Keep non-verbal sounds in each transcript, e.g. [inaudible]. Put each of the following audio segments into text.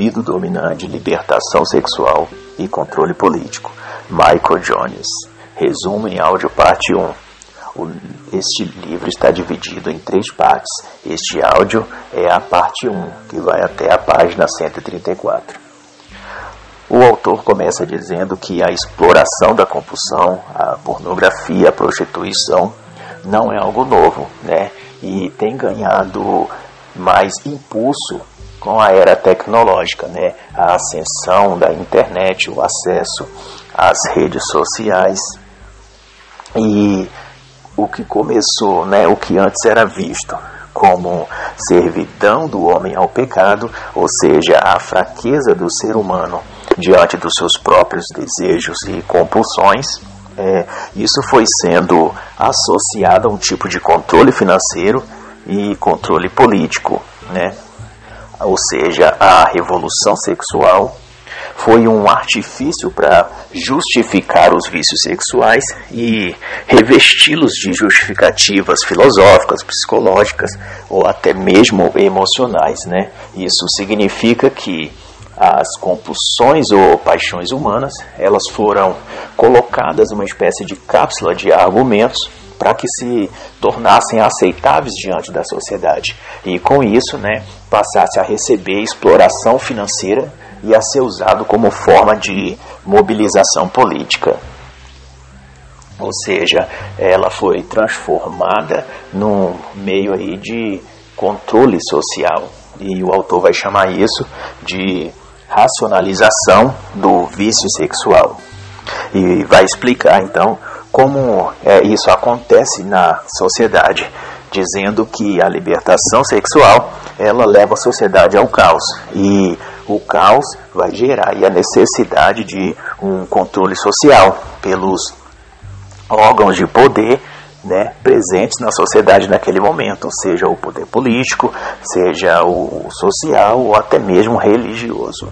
libido dominante, libertação sexual e controle político. Michael Jones. Resumo em áudio parte 1. Este livro está dividido em três partes. Este áudio é a parte 1, que vai até a página 134. O autor começa dizendo que a exploração da compulsão, a pornografia, a prostituição, não é algo novo, né? E tem ganhado mais impulso com a era tecnológica, né? A ascensão da internet, o acesso às redes sociais e o que começou, né? O que antes era visto como servidão do homem ao pecado, ou seja, a fraqueza do ser humano diante dos seus próprios desejos e compulsões. É, isso foi sendo associado a um tipo de controle financeiro e controle político, né? Ou seja, a revolução sexual foi um artifício para justificar os vícios sexuais e revesti-los de justificativas filosóficas, psicológicas ou até mesmo emocionais, né? Isso significa que as compulsões ou paixões humanas, elas foram colocadas numa espécie de cápsula de argumentos para que se tornassem aceitáveis diante da sociedade e com isso, né, passasse a receber exploração financeira e a ser usado como forma de mobilização política. Ou seja, ela foi transformada num meio aí de controle social e o autor vai chamar isso de racionalização do vício sexual. E vai explicar então como é, isso acontece na sociedade, dizendo que a libertação sexual ela leva a sociedade ao caos e o caos vai gerar a necessidade de um controle social pelos órgãos de poder né, presentes na sociedade naquele momento, seja o poder político, seja o social ou até mesmo religioso.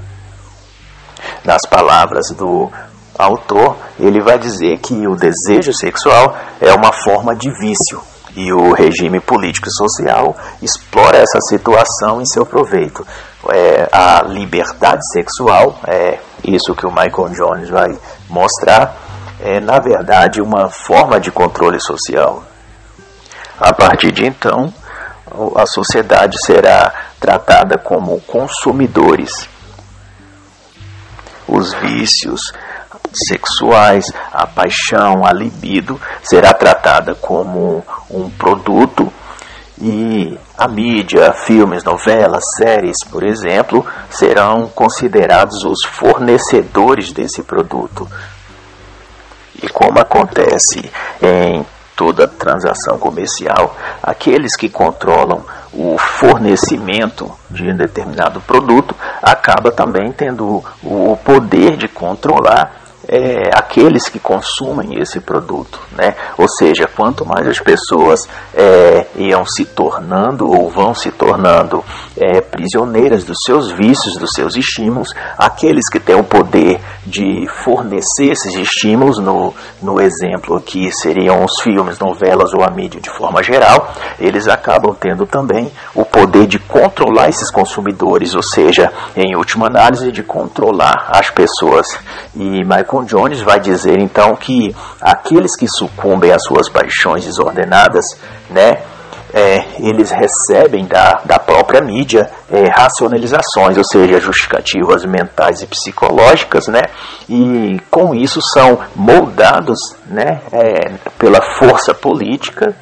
Nas palavras do autor, ele vai dizer que o desejo sexual é uma forma de vício e o regime político e social explora essa situação em seu proveito. É, a liberdade sexual, é isso que o Michael Jones vai mostrar, é na verdade uma forma de controle social. A partir de então, a sociedade será tratada como consumidores. Os vícios sexuais, a paixão, a libido será tratada como um produto e a mídia, filmes, novelas, séries, por exemplo, serão considerados os fornecedores desse produto. E como acontece em toda transação comercial, aqueles que controlam o fornecimento de um determinado produto acaba também tendo o poder de controlar é, aqueles que consumem esse produto, né? Ou seja, quanto mais as pessoas é, iam se tornando ou vão se tornando é, prisioneiras dos seus vícios, dos seus estímulos, aqueles que têm o poder de fornecer esses estímulos, no, no exemplo aqui seriam os filmes, novelas ou a mídia de forma geral, eles acabam tendo também o poder de controlar esses consumidores, ou seja, em última análise, de controlar as pessoas. E Michael Jones vai dizer então que aqueles que sucumbem às suas paixões desordenadas, né, é, eles recebem da, da própria mídia é, racionalizações, ou seja, justificativas mentais e psicológicas, né? E com isso são moldados, né, é, pela força política,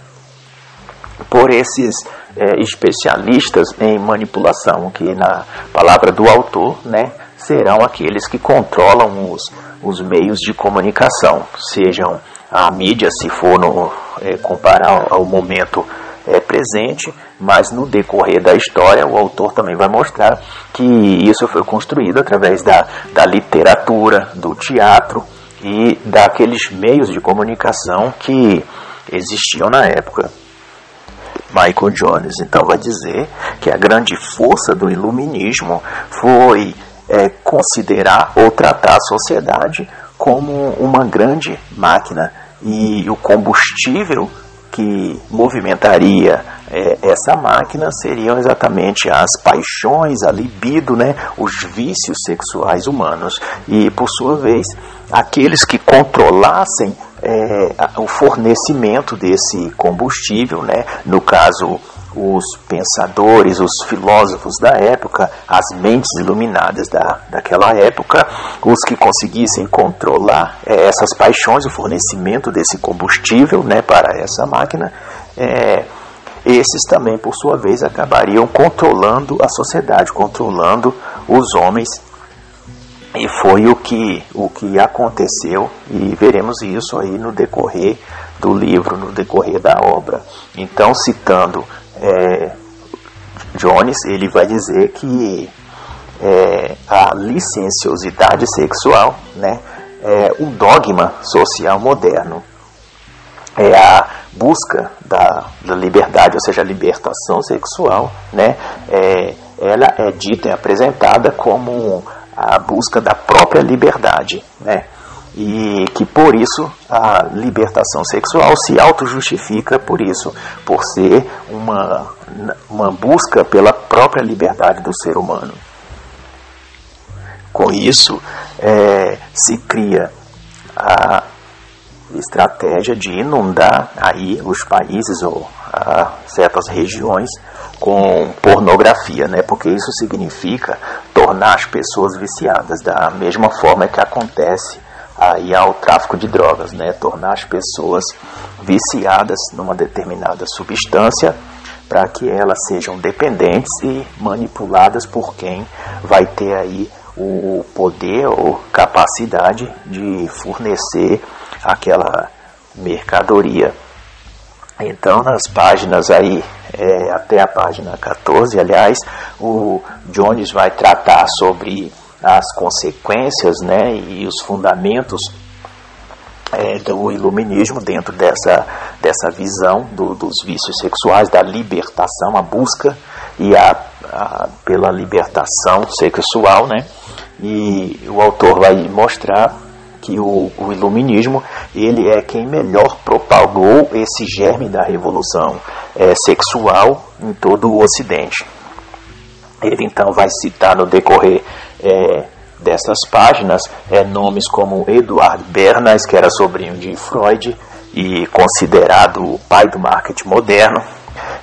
por esses é, especialistas em manipulação, que na palavra do autor, né, serão aqueles que controlam os, os meios de comunicação, sejam a mídia, se for no, é, comparar ao momento é, presente, mas no decorrer da história o autor também vai mostrar que isso foi construído através da, da literatura, do teatro e daqueles meios de comunicação que existiam na época. Michael Jones então vai dizer que a grande força do iluminismo foi é, considerar ou tratar a sociedade como uma grande máquina e o combustível que movimentaria é, essa máquina seriam exatamente as paixões, a libido, né, os vícios sexuais humanos. E, por sua vez, aqueles que controlassem é, o fornecimento desse combustível, né, no caso os pensadores, os filósofos da época, as mentes iluminadas da, daquela época, os que conseguissem controlar é, essas paixões, o fornecimento desse combustível né, para essa máquina, é, esses também, por sua vez, acabariam controlando a sociedade, controlando os homens. E foi o que, o que aconteceu, e veremos isso aí no decorrer do livro, no decorrer da obra. Então, citando é, Jones, ele vai dizer que é, a licenciosidade sexual né, é um dogma social moderno. É a busca da, da liberdade, ou seja, a libertação sexual, né, é, ela é dita e apresentada como a busca da própria liberdade, né, e que por isso a libertação sexual se auto-justifica por isso, por ser uma, uma busca pela própria liberdade do ser humano. Com isso, é, se cria a estratégia de inundar aí os países ou certas regiões com pornografia, né? Porque isso significa tornar as pessoas viciadas da mesma forma que acontece aí ao tráfico de drogas, né? Tornar as pessoas viciadas numa determinada substância para que elas sejam dependentes e manipuladas por quem vai ter aí o poder ou capacidade de fornecer aquela mercadoria. Então, nas páginas aí, é, até a página 14, aliás, o Jones vai tratar sobre as consequências né, e os fundamentos é, do iluminismo dentro dessa, dessa visão do, dos vícios sexuais, da libertação, a busca e a, a, pela libertação sexual, né? E o autor vai mostrar que o, o, iluminismo ele é quem melhor propagou esse germe da revolução é, sexual em todo o Ocidente. Ele então vai citar no decorrer é, dessas páginas é, nomes como Eduard Bernays, que era sobrinho de Freud e considerado o pai do marketing moderno.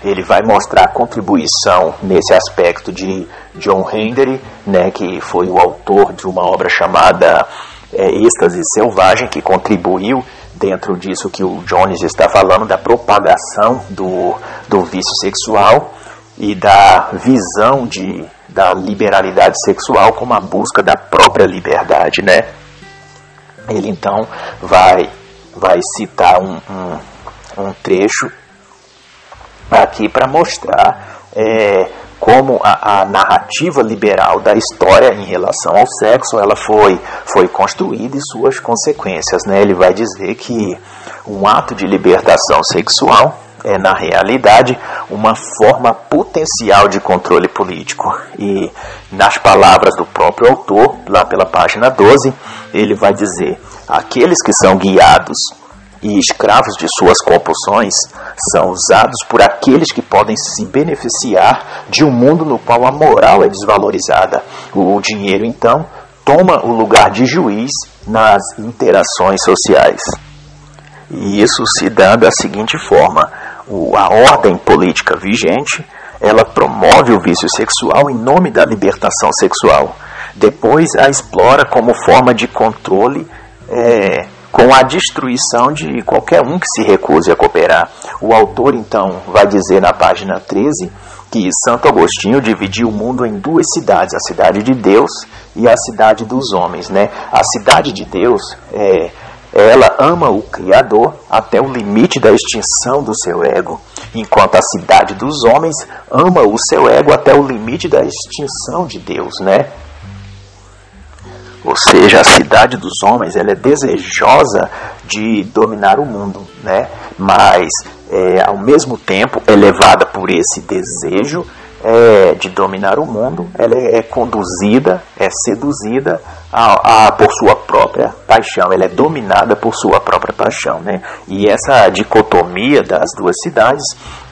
Ele vai mostrar a contribuição nesse aspecto de John Henry, né, que foi o autor de uma obra chamada é, êxtase selvagem que contribuiu dentro disso que o Jones está falando, da propagação do, do vício sexual e da visão de, da liberalidade sexual como a busca da própria liberdade, né? Ele então vai, vai citar um, um, um trecho aqui para mostrar é, como a, a, narrativa liberal da história em relação ao sexo ela foi, foi construída e suas consequências. Né? Ele vai dizer que um ato de libertação sexual é, na realidade, uma forma potencial de controle político. E, nas palavras do próprio autor, lá pela página 12, ele vai dizer: aqueles que são guiados e escravos de suas compulsões são usados por aqueles que podem se beneficiar de um mundo no qual a moral é desvalorizada. O dinheiro, então, toma o lugar de juiz nas interações sociais. E isso se dá da seguinte forma: a ordem política vigente ela promove o vício sexual em nome da libertação sexual. Depois a explora como forma de controle é, com a destruição de qualquer um que se recuse a cooperar. O autor, então, vai dizer na página 13 que Santo Agostinho dividiu o mundo em duas cidades, a cidade de Deus e a cidade dos homens. Né? A cidade de Deus, é, ela ama o Criador até o limite da extinção do seu ego, enquanto a cidade dos homens ama o seu ego até o limite da extinção de Deus, né? Ou seja, a cidade dos homens ela é desejosa de dominar o mundo, né? mas é, ao mesmo tempo é levada por esse desejo é, de dominar o mundo, ela é, conduzida, é seduzida a, a, por sua própria paixão, ela é dominada por sua própria paixão. Né? E essa dicotomia das duas cidades,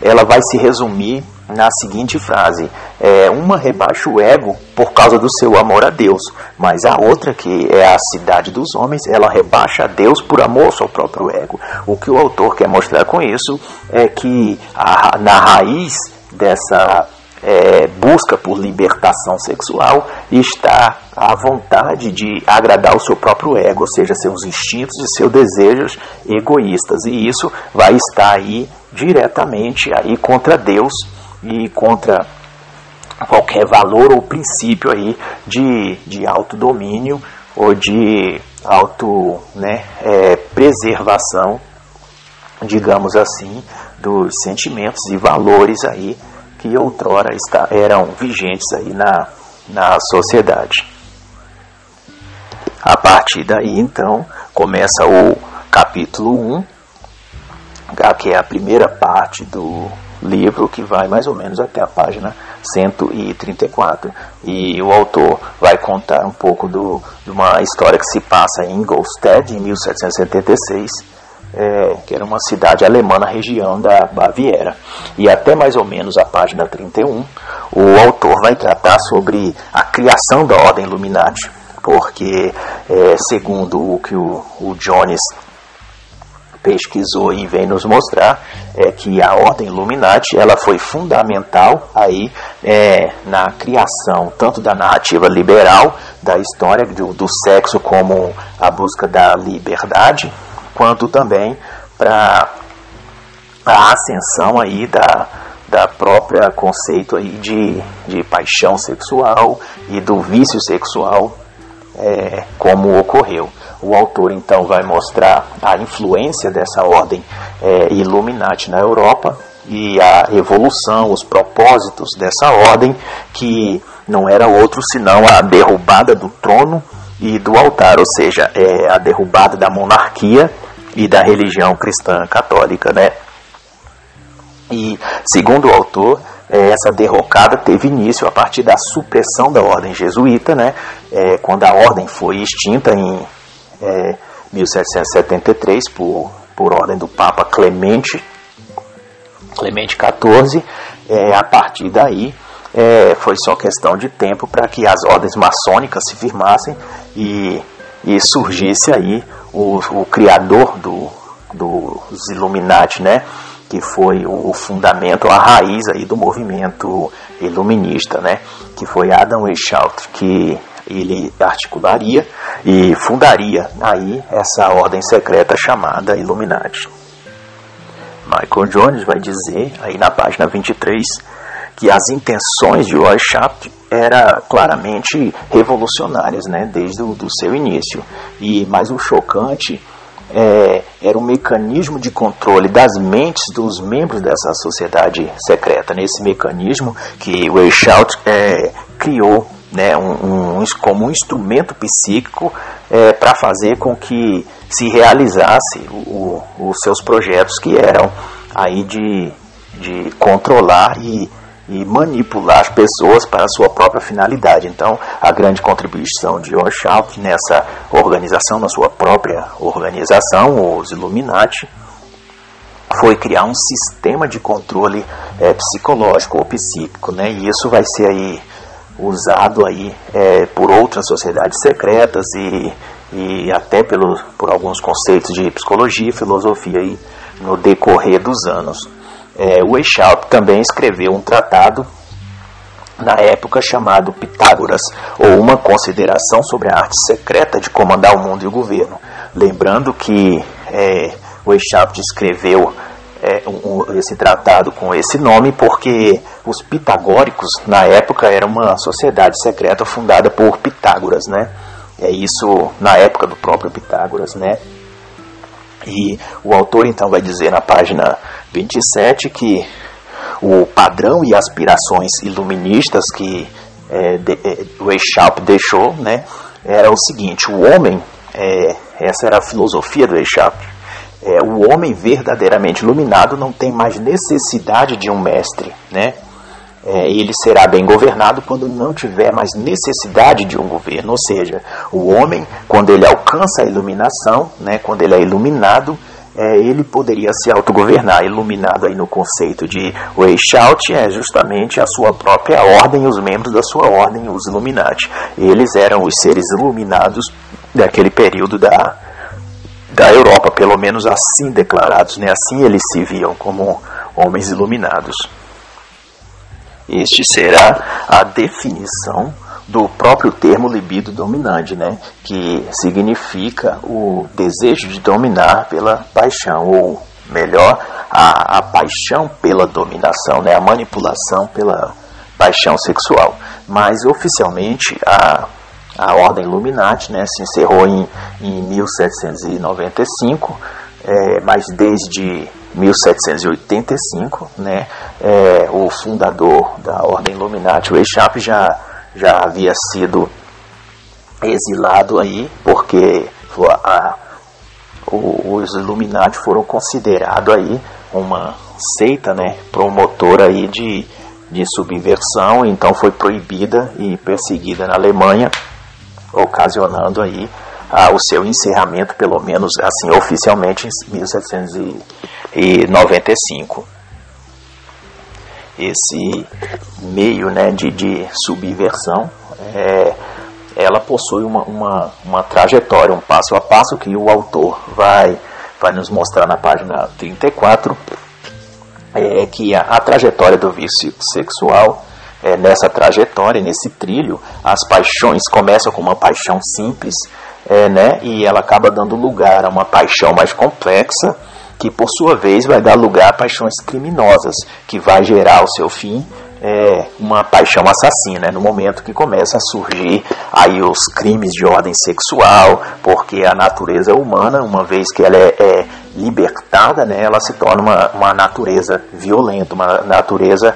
ela vai se resumir na seguinte frase: é, uma rebaixa o ego por causa do seu amor a Deus, mas a outra, que é a cidade dos homens, ela rebaixa a Deus por amor ao seu próprio ego. O que o autor quer mostrar com isso é que a, na raiz dessa é, busca por libertação sexual está a vontade de agradar o seu próprio ego, ou seja, seus instintos e seus desejos egoístas. E isso vai estar aí diretamente aí contra Deus e contra qualquer valor ou princípio aí de, de autodomínio ou de auto né, é, preservação, digamos assim, dos sentimentos e valores aí que outrora está, eram vigentes aí na, na sociedade. A partir daí, então, começa o capítulo 1, que é a primeira parte do livro, que vai mais ou menos até a página 134. E o autor vai contar um pouco do, de uma história que se passa em Ingolstadt, em 1776, é, que era uma cidade alemã na região da Baviera. E até mais ou menos a página 31, o autor vai tratar sobre a criação da Ordem Illuminati, porque, é, segundo o que o, o Jones pesquisou e vem nos mostrar é que a ordem Illuminati ela foi fundamental aí é, na criação tanto da narrativa liberal da história do, do sexo como a busca da liberdade quanto também para a ascensão aí da, da própria conceito aí de, de paixão sexual e do vício sexual é, como ocorreu. O autor então vai mostrar a influência dessa ordem é, Illuminati na Europa e a evolução, os propósitos dessa ordem, que não era outro senão a derrubada do trono e do altar, ou seja, é a derrubada da monarquia e da religião cristã católica, né? E segundo o autor, é, essa derrocada teve início a partir da supressão da ordem jesuíta, né? É, quando a ordem foi extinta em é, 1773 por, por ordem do Papa Clemente, Clemente XIV. É, a partir daí é, foi só questão de tempo para que as ordens maçônicas se firmassem e, e surgisse aí o, o criador do, dos Illuminati, né? que foi o fundamento, a raiz aí do movimento iluminista, né? que foi Adam Weishaupt, que ele articularia e fundaria aí essa ordem secreta chamada Illuminati. Michael Jones vai dizer aí na página 23 que as intenções de Weishaupt eram claramente revolucionárias, né, desde o do seu início. E mais o chocante é, era um mecanismo de controle das mentes dos membros dessa sociedade secreta. Nesse mecanismo que o é, criou né, um, um, como um instrumento psíquico é, para fazer com que se realizasse o, o, os seus projetos que eram aí de, de controlar e e manipular as pessoas para a sua própria finalidade. Então, a grande contribuição de Oshalt nessa organização, na sua própria organização, os Illuminati, foi criar um sistema de controle é, psicológico ou psíquico, né? E isso vai ser aí usado aí é, por outras sociedades secretas e, e até pelo, por alguns conceitos de psicologia e filosofia aí no decorrer dos anos. É, o Eixalp também escreveu um tratado na época chamado Pitágoras, ou uma consideração sobre a arte secreta de comandar o mundo e o governo. Lembrando que é, o Eixalp escreveu é, um, esse tratado com esse nome porque os pitagóricos na época era uma sociedade secreta fundada por Pitágoras, né? É isso na época do próprio Pitágoras, né? E o autor então vai dizer na página 27 que o padrão e aspirações iluministas que é, de, é, o Echalp deixou né, era o seguinte: o homem, é, essa era a filosofia do Echalp, é, o homem verdadeiramente iluminado não tem mais necessidade de um mestre, né? é, ele será bem governado quando não tiver mais necessidade de um governo. Ou seja, o homem, quando ele alcança a iluminação, né, quando ele é iluminado, é, ele poderia se autogovernar. Iluminado aí no conceito de Weishaupt é justamente a sua própria ordem, os membros da sua ordem, os Illuminati. Eles eram os seres iluminados daquele período da, da Europa, pelo menos assim declarados, né? assim eles se viam como homens iluminados. Este será a definição do próprio termo libido dominante, né? que significa o desejo de dominar pela paixão, ou melhor, a, a paixão pela dominação, né? a manipulação pela paixão sexual. Mas oficialmente a, a Ordem Illuminati né, se encerrou em, em 1795, é, mas desde 1785, né, é, o fundador da Ordem Illuminati, o Echap, já, já havia sido exilado aí, porque a, os Illuminati foram considerados aí uma seita, né, promotora aí de, de subversão, então foi proibida e perseguida na Alemanha, ocasionando aí o seu encerramento, pelo menos assim oficialmente, em 1795. Esse meio né, de, de subversão, é, ela possui uma, uma, uma trajetória, um passo a passo que o autor vai, vai nos mostrar na página 34, é que a, a trajetória do vício sexual é, nessa trajetória, nesse trilho, as paixões começam com uma paixão simples, é, né, e ela acaba dando lugar a uma paixão mais complexa, que por sua vez vai dar lugar a paixões criminosas, que vai gerar o seu fim é, uma paixão assassina, é no momento que começa a surgir aí os crimes de ordem sexual, porque a natureza humana, uma vez que ela é, é libertada, né, ela se torna uma, uma natureza violenta, uma natureza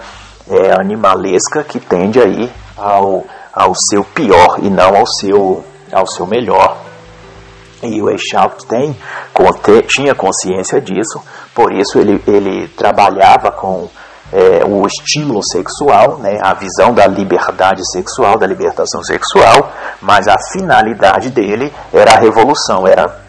é, animalesca que tende aí ao, ao seu pior e não ao seu, ao seu melhor. E o Eixalto tem, tinha consciência disso, por isso ele, ele trabalhava com é, o estímulo sexual, né, a visão da liberdade sexual, da libertação sexual, mas a finalidade dele era a revolução, era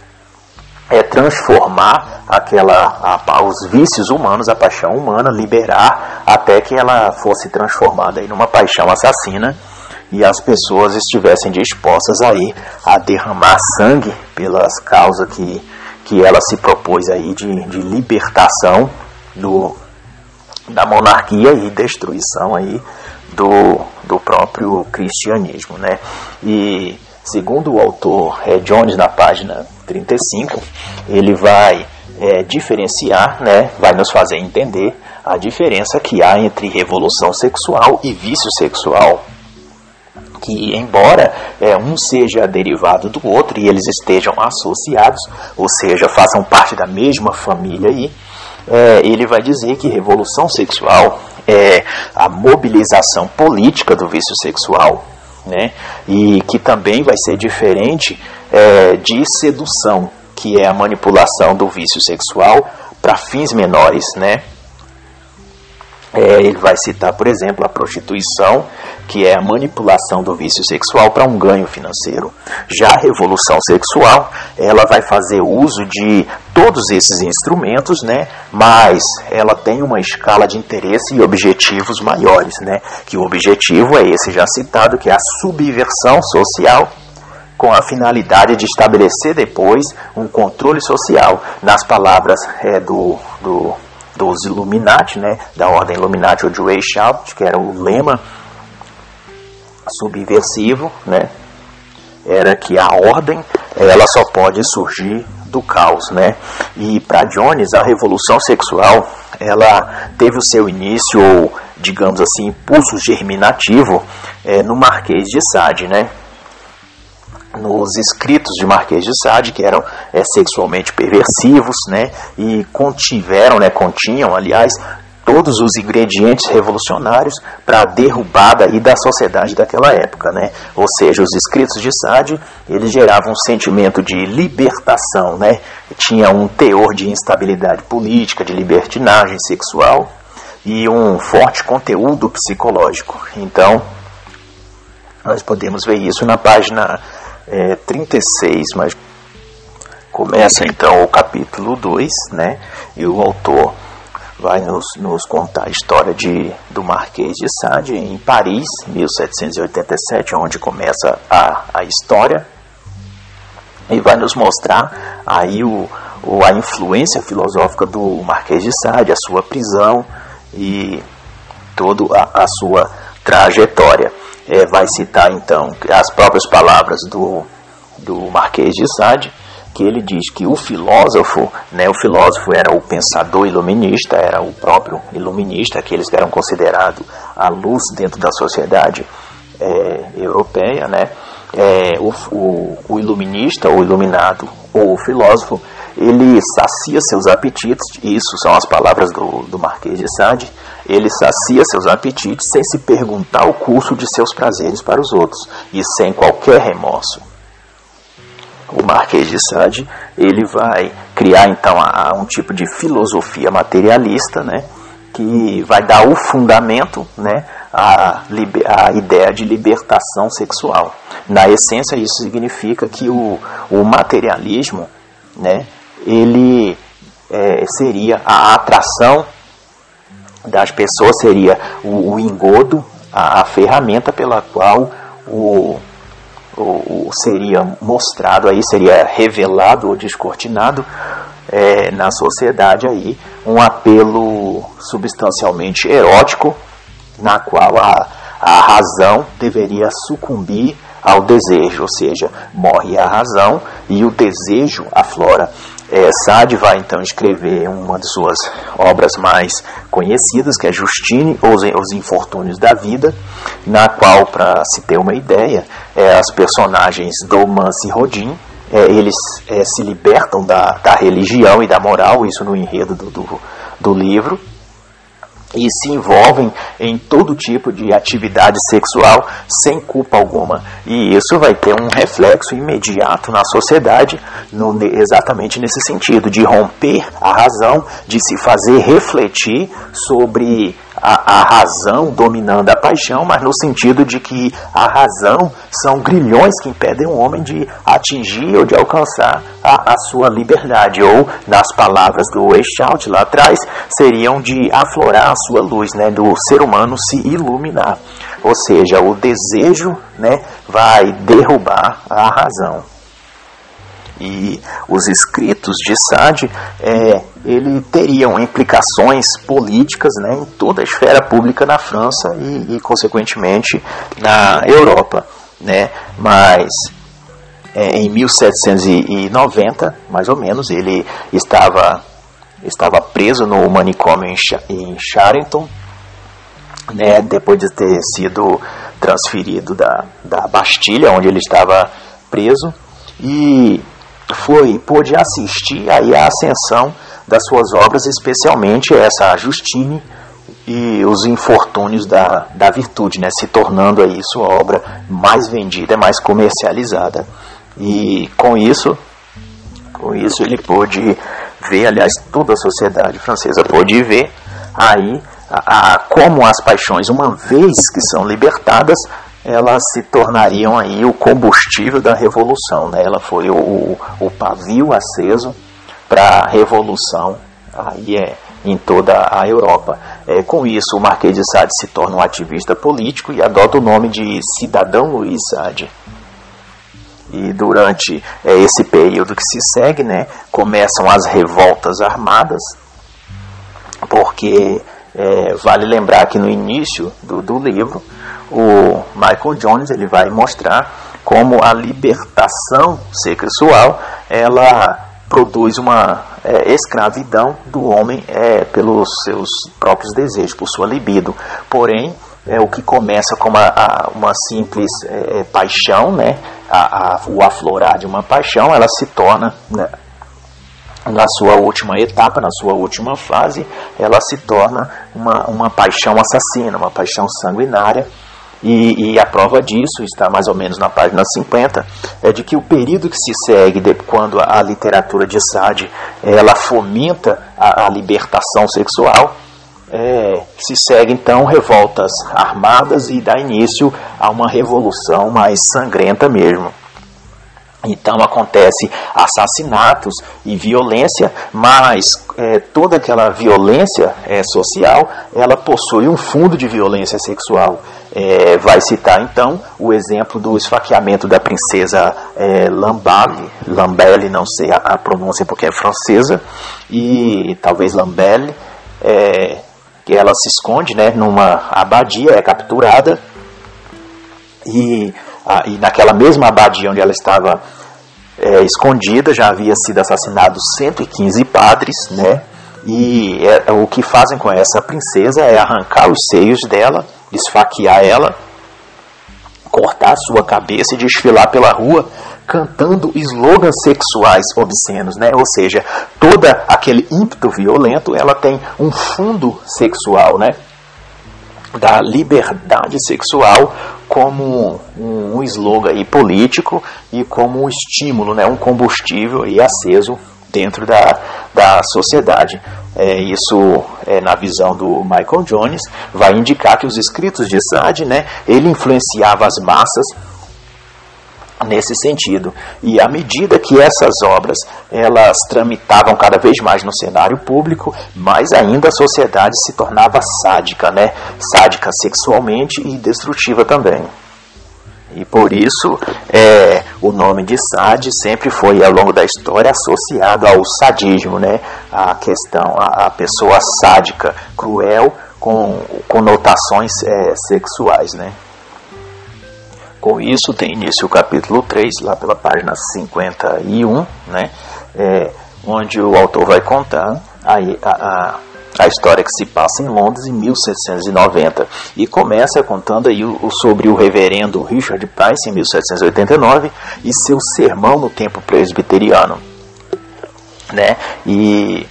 é transformar aquela a, os vícios humanos, a paixão humana, liberar até que ela fosse transformada em uma paixão assassina e as pessoas estivessem dispostas aí a derramar sangue pelas causas que, que ela se propôs aí de, de libertação do, da monarquia e destruição aí do, do próprio cristianismo, né? E segundo o autor é, Jones na página 35, ele vai é, diferenciar, né, vai nos fazer entender a diferença que há entre revolução sexual e vício sexual. Que, embora é, um seja derivado do outro e eles estejam associados, ou seja, façam parte da mesma família, aí, é, ele vai dizer que revolução sexual é a mobilização política do vício sexual, né? e que também vai ser diferente é, de sedução, que é a manipulação do vício sexual para fins menores, né? É, ele vai citar, por exemplo, a prostituição, que é a manipulação do vício sexual para um ganho financeiro. Já a revolução sexual, ela vai fazer uso de todos esses instrumentos, né? Mas ela tem uma escala de interesse e objetivos maiores, né? Que o objetivo é esse já citado, que é a subversão social com a finalidade de estabelecer depois um controle social. Nas palavras é, do, do, dos Illuminati, né, da ordem Illuminati ou de Weishaupt, que era o lema subversivo, né, era que a ordem ela só pode surgir do caos, né? E para Jones a revolução sexual ela teve o seu início ou digamos assim impulso germinativo é, no Marquês de Sade, né? Nos escritos de Marquês de Sade, que eram é, sexualmente perversivos, né, e contiveram, né, continham, aliás, todos os ingredientes revolucionários para a derrubada e da sociedade daquela época, né? Ou seja, os escritos de Sade, eles geravam um sentimento de libertação, né? Tinha um teor de instabilidade política, de libertinagem sexual, e um forte conteúdo psicológico. Então, nós podemos ver isso na página é, 36, mas começa então o capítulo 2, né? E o autor vai nos, nos contar a história de, do Marquês de Sade em Paris, 1787, onde começa a, a história, e vai nos mostrar aí o, o, a influência filosófica do Marquês de Sade, a sua prisão e toda a, a sua trajetória. É, vai citar então as próprias palavras do, do Marquês de Sade, que ele diz que o filósofo, né, o filósofo era o pensador iluminista, era o próprio iluminista, aqueles que eram considerados a luz dentro da sociedade é, europeia, né, é, o, o, o iluminista, o iluminado, ou o filósofo, ele sacia seus apetites, isso são as palavras do, do Marquês de Sade, ele sacia seus apetites sem se perguntar o curso de seus prazeres para os outros e sem qualquer remorso o Marquês de Sade, ele vai criar então a, a um tipo de filosofia materialista, né, que vai dar o fundamento, né, à, a ideia de libertação sexual. Na essência, isso significa que o, o materialismo, né, ele é, seria a atração das pessoas, seria o, o engodo, a, a ferramenta pela qual o, ou, seria mostrado aí, seria revelado ou descortinado é, na sociedade aí um apelo substancialmente erótico, na qual a, a razão deveria sucumbir ao desejo, ou seja, morre a razão e o desejo aflora. É, Sade vai então escrever uma de suas obras mais conhecidas, que é Justine, ou Os Infortúnios da Vida, na qual, para se ter uma ideia, é, as personagens Domans e Rodin, é, eles é, se libertam da, da religião e da moral, isso no enredo do, do, do livro, e se envolvem em todo tipo de atividade sexual sem culpa alguma. E isso vai ter um reflexo imediato na sociedade, no, exatamente nesse sentido, de romper a razão, de se fazer refletir sobre a, a, razão dominando a paixão, mas no sentido de que a razão são grilhões que impedem o homem de atingir ou de alcançar a, a sua liberdade, ou, nas palavras do Echaut lá atrás, seriam de aflorar a sua luz, né, do ser humano se iluminar. Ou seja, o desejo né, vai derrubar a razão. E os escritos de Sade, é, ele teriam implicações políticas né, em toda a esfera pública na França e, e consequentemente, na Europa. Né? Mas é, em 1790, mais ou menos, ele estava, estava preso no manicômio em Charenton, né, depois de ter sido transferido da, da Bastilha, onde ele estava preso, e foi pôde assistir aí à ascensão das suas obras, especialmente essa Justine e os infortúnios da, da virtude, né, se tornando aí sua obra mais vendida, mais comercializada. E com isso, com isso ele pôde ver, aliás, toda a sociedade francesa pôde ver aí a, a, como as paixões, uma vez que são libertadas, elas se tornariam aí o combustível da revolução. Né? Ela foi o, o pavio aceso para a revolução aí é, em toda a Europa. É, com isso, o Marquês de Sade se torna um ativista político e adota o nome de Cidadão Luiz Sade. E durante é, esse período que se segue, né, começam as revoltas armadas, porque é, vale lembrar que no início do, do livro, o Michael Jones ele vai mostrar como a libertação sexual ela produz uma é, escravidão do homem é, pelos seus próprios desejos, por sua libido. Porém, é o que começa como a, a, uma simples é, paixão, né, a, o aflorar de uma paixão, ela se torna né, na sua última etapa, na sua última fase, ela se torna uma, uma paixão assassina, uma paixão sanguinária. E, e, a prova disso está mais ou menos na página 50, é de que o período que se segue de, quando a, literatura de Sade ela fomenta a, a libertação sexual, é, se segue então revoltas armadas e dá início a uma revolução mais sangrenta mesmo. Então acontece assassinatos e violência, mas é, toda aquela violência é, social, ela possui um fundo de violência sexual. É, vai citar então o exemplo do esfaqueamento da princesa é, Lambelle, não sei a, a, pronúncia porque é francesa, e talvez Lambelle, é, que ela se esconde né, numa abadia, é capturada, e, e naquela mesma abadia onde ela estava é, escondida, já havia sido assassinados 115 padres, né? E é, o que fazem com essa princesa é arrancar os seios dela, esfaquear ela, cortar sua cabeça e desfilar pela rua cantando slogans sexuais obscenos, né? Ou seja, toda aquele ímpeto violento, ela tem um fundo sexual, né? Da liberdade sexual como um, um slogan aí político e como um estímulo, né? Um combustível aí aceso dentro da, da sociedade. É, isso, é, na visão do Michael Jones, vai indicar que os escritos de Sade, né, ele influenciava as massas nesse sentido. E à medida que essas obras elas tramitavam cada vez mais no cenário público, mais ainda a sociedade se tornava sádica, né? Sádica sexualmente e destrutiva também. E por isso é, o nome de Sade sempre foi ao longo da história associado ao sadismo, né? A questão, a, a pessoa sádica, cruel, com conotações é, sexuais, né? Com isso tem início o capítulo 3, lá pela página 51, né, é, onde o autor vai contar a, a, a, história que se passa em Londres em 1790 e começa contando aí o, sobre o reverendo Richard Price em 1789 e seu sermão no tempo presbiteriano. Né? E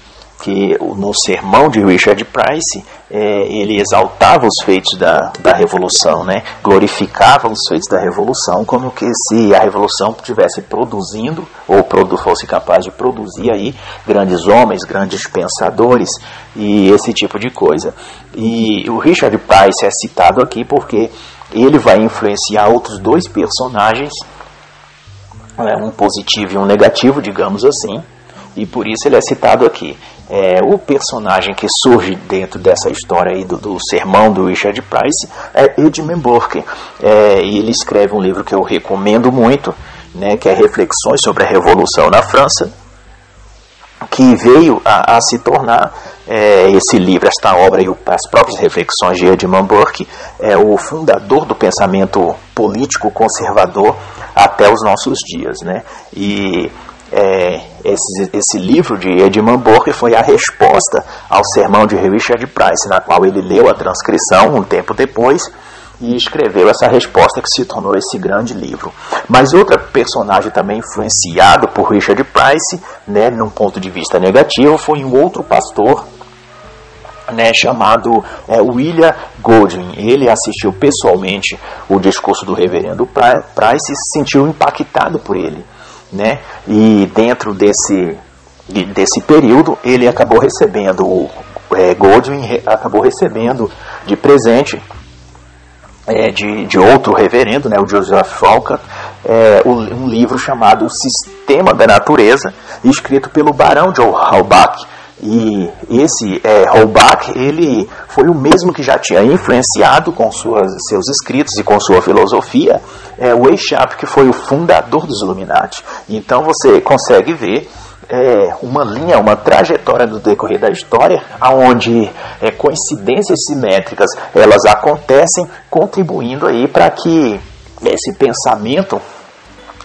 que no sermão de Richard Price é, ele exaltava os feitos da, da revolução, né? glorificava os feitos da revolução, como que se a revolução estivesse produzindo ou produ fosse capaz de produzir aí grandes homens, grandes pensadores e esse tipo de coisa. E o Richard Price é citado aqui porque ele vai influenciar outros dois personagens, né? um positivo e um negativo, digamos assim, e por isso ele é citado aqui. É, o personagem que surge dentro dessa história aí do, do sermão do Richard Price é Edmund Burke. É, ele escreve um livro que eu recomendo muito, né, que é Reflexões sobre a Revolução na França, que veio a, a se tornar é, esse livro, esta obra e as próprias reflexões de Edmund Burke, é o fundador do pensamento político conservador até os nossos dias, né? E é, esse, esse, livro de Edmund Burke foi a resposta ao sermão de Richard Price, na qual ele leu a transcrição um tempo depois e escreveu essa resposta que se tornou esse grande livro. Mas outra personagem também influenciado por Richard Price, né, num ponto de vista negativo, foi um outro pastor né, chamado é, William Goldwyn. Ele assistiu pessoalmente o discurso do reverendo Price e se sentiu impactado por ele né? E dentro desse, desse período ele acabou recebendo, é, Goldwyn acabou recebendo de presente é, de, de outro reverendo, né, o Joseph Falcott, é, um livro chamado O Sistema da Natureza, escrito pelo Barão de Halbach, e esse é, Holbach, ele foi o mesmo que já tinha influenciado com suas, seus escritos e com sua filosofia é, o Weishaupt, que foi o fundador dos Illuminati. Então você consegue ver é, uma linha, uma trajetória do decorrer da história, aonde é, coincidências simétricas elas acontecem, contribuindo aí para que esse pensamento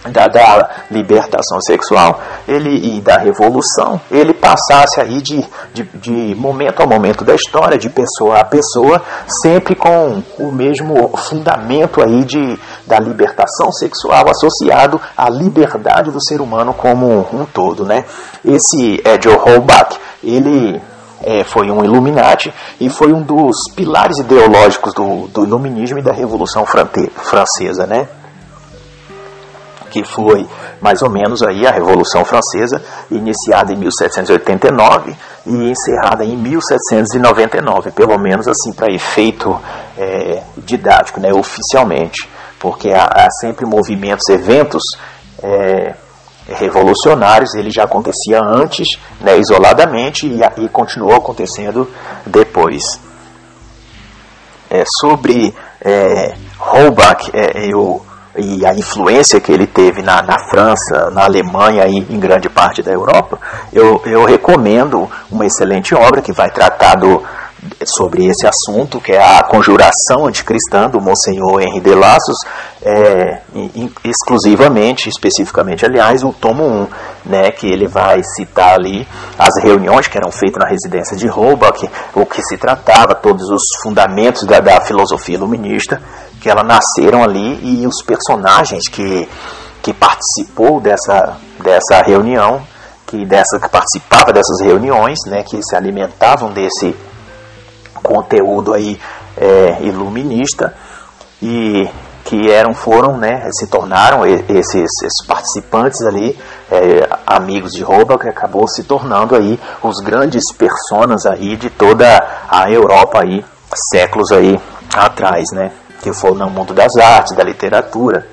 da, da, libertação sexual ele, e da revolução, ele passasse aí de, de, de, momento a momento da história, de pessoa a pessoa, sempre com o mesmo fundamento aí de, da libertação sexual associado à liberdade do ser humano como um todo. Né? Esse Ed Holbach, ele é, foi um Illuminati e foi um dos pilares ideológicos do, do iluminismo e da Revolução Francesa. Né? Que foi mais ou menos aí a Revolução Francesa, iniciada em 1789 e encerrada em 1799, pelo menos assim para efeito é, didático, né, oficialmente, porque há, há sempre movimentos, eventos é, revolucionários, ele já acontecia antes, né, isoladamente, e, e continuou acontecendo depois. É, sobre é, Holbach, é, eu e a influência que ele teve na, na França, na Alemanha e em grande parte da Europa, eu, eu recomendo uma excelente obra que vai tratar do, sobre esse assunto, que é a Conjuração Anticristã do Monsenhor Henri de Lassos, é, exclusivamente, especificamente, aliás, o tomo 1, né, que ele vai citar ali as reuniões que eram feitas na residência de Holbach, o que se tratava, todos os fundamentos da, da filosofia iluminista, que ela nasceram ali e os personagens que, que participou dessa, dessa reunião, que, dessa, que participava dessas reuniões, né, que se alimentavam desse conteúdo aí é, iluminista. E que eram foram né se tornaram esses, esses participantes ali é, amigos de Rouba que acabou se tornando aí os grandes personas aí de toda a Europa aí séculos aí atrás né que foram no mundo das artes da literatura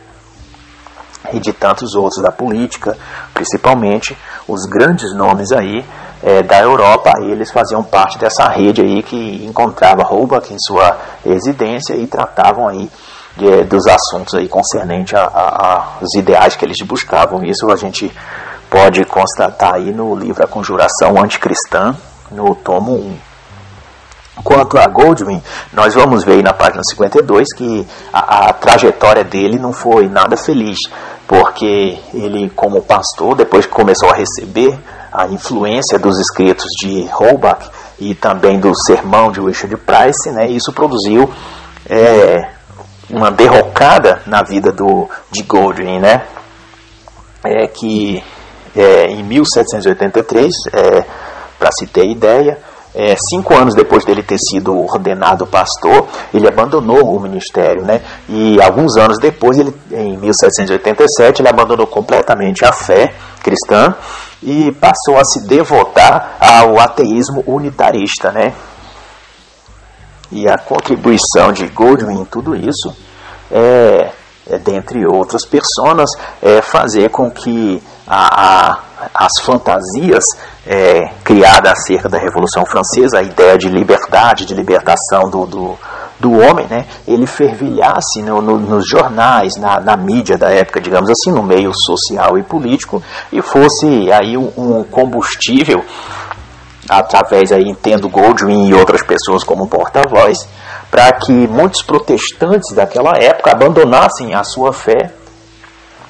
e de tantos outros da política principalmente os grandes nomes aí é, da Europa, eles faziam parte dessa rede aí que encontrava Holbach em sua residência e tratavam aí de, dos assuntos aí concernentes aos ideais que eles buscavam. Isso a gente pode constatar aí no livro A Conjuração Anticristã, no tomo 1. Quanto a Goldwyn, nós vamos ver aí na página 52 que a, a, trajetória dele não foi nada feliz, porque ele, como pastor, depois que começou a receber a influência dos escritos de Holbach e também do sermão de Richard Price, né, isso produziu é, uma derrocada na vida do, de Goldwyn, né, é, que é, em 1783, é, para se ter ideia, é, cinco anos depois dele ter sido ordenado pastor, ele abandonou o ministério, né? E alguns anos depois, ele, em 1787, ele abandonou completamente a fé cristã e passou a se devotar ao ateísmo unitarista, né? E a contribuição de Goldwyn em tudo isso é, é dentre outras pessoas, é fazer com que a, a, as fantasias é, criadas acerca da Revolução Francesa, a ideia de liberdade, de libertação do, do do homem, né, ele fervilhasse no, no, nos jornais, na, na, mídia da época, digamos assim, no meio social e político, e fosse aí um, um combustível, através aí, entendo Goldwyn e outras pessoas como porta-voz, para que muitos protestantes daquela época abandonassem a sua fé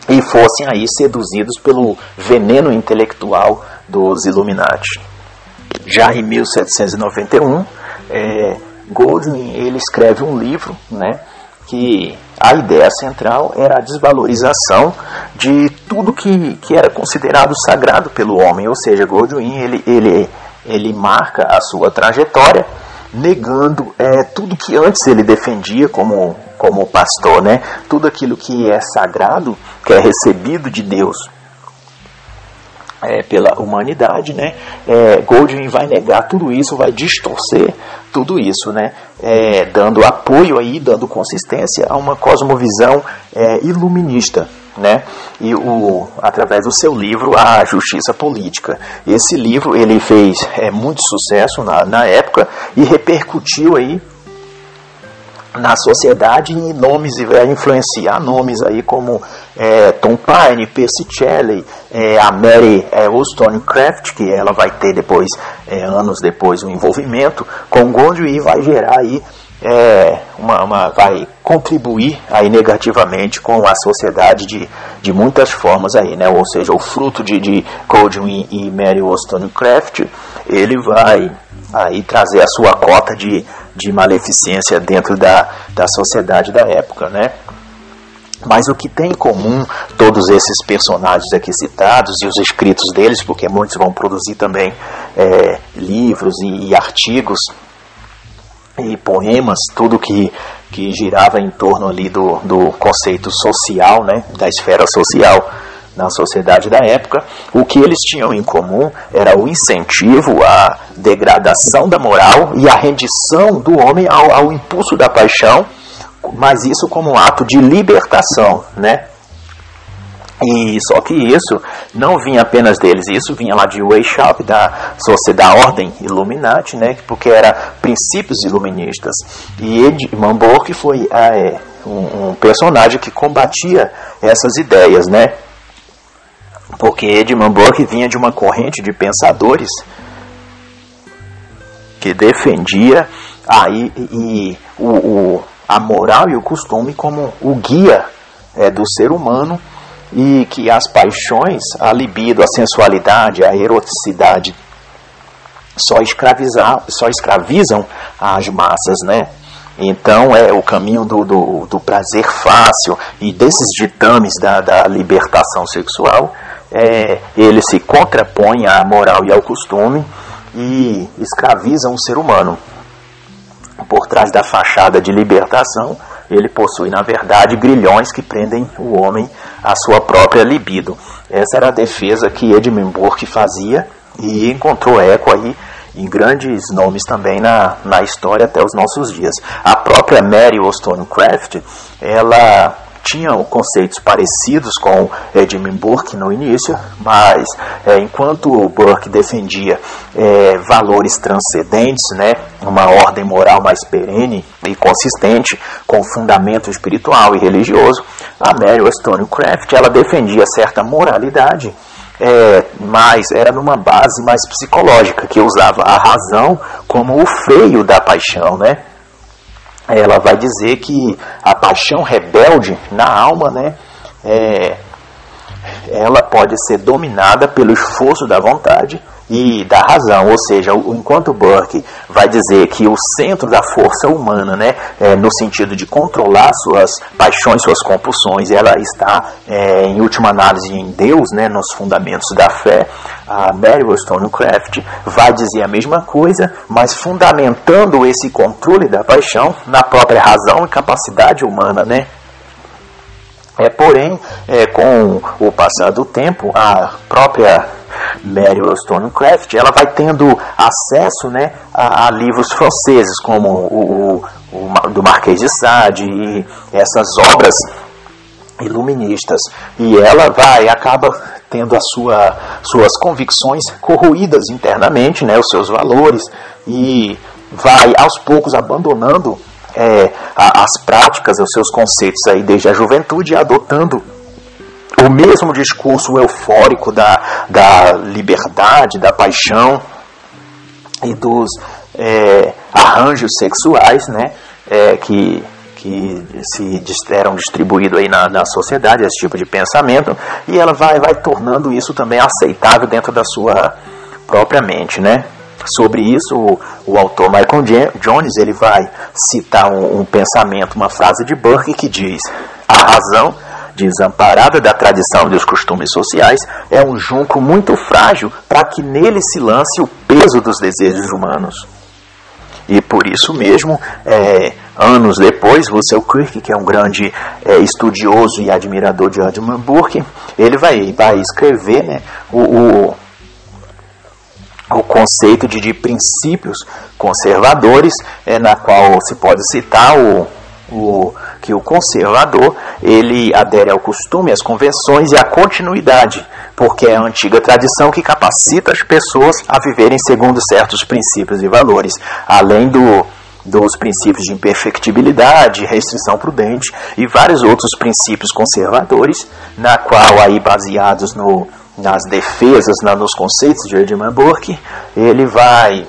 e fossem aí seduzidos pelo veneno intelectual dos Illuminati. Já em 1791, é, Goldwyn ele escreve um livro, né, que a ideia central era a desvalorização de tudo que, que era considerado sagrado pelo homem, ou seja, Goldwyn ele, ele, ele marca a sua trajetória negando é, tudo que antes ele defendia como, como pastor, né? tudo aquilo que é sagrado, que é recebido de Deus é, pela humanidade, né? É, Goldwyn vai negar tudo isso, vai distorcer tudo isso, né? É, dando apoio aí, dando consistência a uma cosmovisão é, iluminista, né? E o, através do seu livro A Justiça Política. Esse livro ele fez é, muito sucesso na, na época e repercutiu aí na sociedade e nomes e vai influenciar nomes aí como é, Tom Pine, Percy Shelley, é, a Mary é, Wollstonecraft, que ela vai ter depois, é, anos depois, um envolvimento com Gondry e vai gerar aí é, uma, uma, vai contribuir aí negativamente com a sociedade de, de muitas formas aí, né? Ou seja, o fruto de, de Goldwyn e Mary Wollstonecraft, ele vai aí trazer a sua cota de, de maleficência dentro da, da sociedade da época, né? Mas o que tem em comum todos esses personagens aqui citados e os escritos deles, porque muitos vão produzir também é, livros e, e artigos e poemas, tudo que, que girava em torno ali do, do conceito social, né, da esfera social na sociedade da época, o que eles tinham em comum era o incentivo à degradação da moral e à rendição do homem ao, ao impulso da paixão, mas isso como um ato de libertação, né? E só que isso não vinha apenas deles, isso vinha lá de Weishaupt, da Sociedade Ordem Illuminati, né, porque era princípios iluministas. E Edmund Burke foi ah, é, um, um, personagem que combatia essas ideias, né? Porque Edmund Burke vinha de uma corrente de pensadores que defendia aí e, e o, o, a moral e o costume como o guia é, do ser humano e que as paixões, a libido, a sensualidade, a eroticidade só, escravizar, só escravizam as massas, né? Então é o caminho do, do, do prazer fácil e desses ditames da, da libertação sexual, é, ele se contrapõe à moral e ao costume e escravizam o ser humano. Por trás da fachada de libertação, ele possui, na verdade, grilhões que prendem o homem à sua própria libido. Essa era a defesa que Edmund Burke fazia e encontrou eco aí em grandes nomes também na, na história até os nossos dias. A própria Mary Wollstonecraft, ela tinham conceitos parecidos com Edmund Burke no início, mas é, enquanto Burke defendia é, valores transcendentes, né, uma ordem moral mais perene e consistente, com fundamento espiritual e religioso, a Mary Wollstonecraft ela defendia certa moralidade é, mas era numa base mais psicológica, que usava a razão como o freio da paixão, né? Ela vai dizer que a paixão rebelde na alma, né, é, ela pode ser dominada pelo esforço da vontade e da razão, ou seja, enquanto Burke vai dizer que o centro da força humana, né, é, no sentido de controlar suas paixões, suas compulsões, ela está, é, em última análise, em Deus, né, nos fundamentos da fé, a Mary Wollstonecraft vai dizer a mesma coisa, mas fundamentando esse controle da paixão na própria razão e capacidade humana, né? É, porém, é, com o passar do tempo, a própria Mary Wollstonecraft ela vai tendo acesso né, a, a livros franceses, como o, o, o, do Marquês de Sade e essas obras iluministas. E ela vai, acaba tendo as sua, suas convicções corroídas internamente, né, os seus valores, e vai aos poucos abandonando é, as práticas, os seus conceitos aí desde a juventude, adotando o mesmo discurso eufórico da, da liberdade, da paixão e dos é, arranjos sexuais, né, é, que que se eram distribuídos aí na, na sociedade, esse tipo de pensamento, e ela vai, vai tornando isso também aceitável dentro da sua própria mente, né? Sobre isso, o, o autor Michael Jones ele vai citar um, um pensamento, uma frase de Burke que diz: a razão desamparada da tradição e dos costumes sociais é um junco muito frágil para que nele se lance o peso dos desejos humanos. E por isso mesmo, é, anos depois, Russell Kirk, que é um grande é, estudioso e admirador de Edmund Burke, ele vai, vai escrever né, o, o, o conceito de, de princípios conservadores, é, na qual se pode citar o, o, que o conservador ele adere ao costume, às convenções e à continuidade, porque é a antiga tradição que capacita as pessoas a viverem segundo certos princípios e valores, além do, dos princípios de imperfectibilidade, restrição prudente e vários outros princípios conservadores, na qual aí baseados no, nas defesas, na, nos conceitos de Edmund Burke, ele vai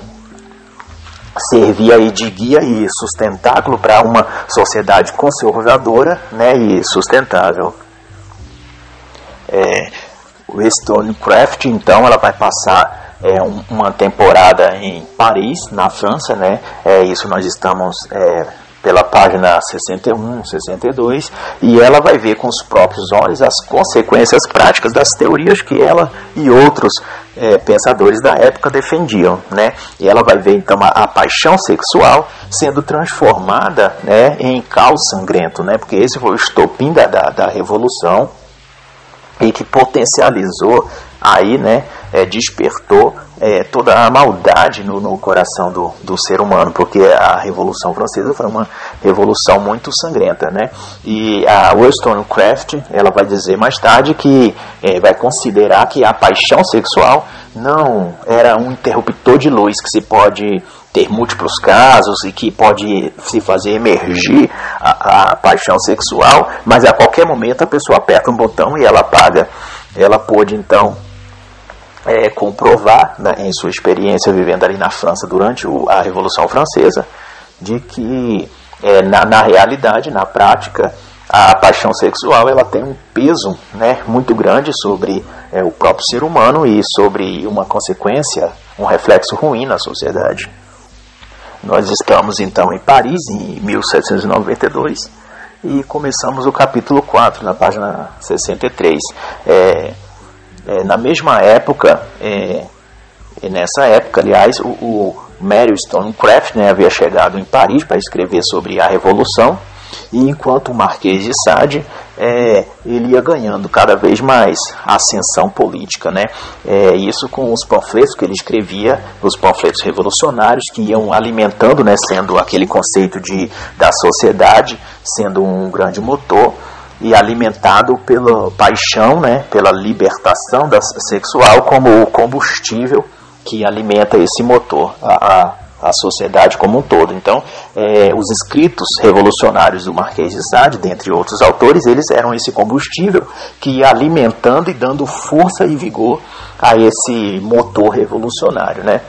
servir aí de guia e sustentáculo para uma sociedade conservadora né, e sustentável. É, o Stonecraft, então, ela vai passar é, um, uma temporada em Paris, na França, né? É, isso nós estamos é, pela página 61, 62, e ela vai ver com os próprios olhos as consequências práticas das teorias que ela e outros é, pensadores da época defendiam, né? E ela vai ver então a, a paixão sexual sendo transformada, né, em caos sangrento, né? Porque esse foi o estopim da, da, da revolução e que potencializou aí, né, é, despertou é, toda a maldade no, no coração do, do, ser humano, porque a Revolução Francesa foi uma revolução muito sangrenta, né? E a Wollstonecraft, ela vai dizer mais tarde que é, vai considerar que a paixão sexual não era um interruptor de luz que se pode ter múltiplos casos e que pode se fazer emergir a, a paixão sexual, mas a qualquer momento a pessoa aperta um botão e ela apaga. Ela pôde então é, comprovar né, em sua experiência vivendo ali na França durante o, a Revolução Francesa de que é, na, na, realidade, na prática, a paixão sexual ela tem um peso né, muito grande sobre é, o próprio ser humano e sobre uma consequência, um reflexo ruim na sociedade. Nós estamos então em Paris em 1792 e começamos o capítulo 4 na página 63. É, é, na mesma época, é, nessa época, aliás, o, o Mary Stonecraft né, havia chegado em Paris para escrever sobre a Revolução, e enquanto o Marquês de Sade é, ele ia ganhando cada vez mais ascensão política, né? É, isso com os panfletos que ele escrevia, os panfletos revolucionários que iam alimentando, né, sendo aquele conceito de da sociedade sendo um grande motor e alimentado pela paixão, né, pela libertação da sexual como combustível que alimenta esse motor, a, a, a sociedade como um todo. Então, é, os escritos revolucionários do Marquês de Sade, dentre outros autores, eles eram esse combustível que ia alimentando e dando força e vigor a esse motor revolucionário, né?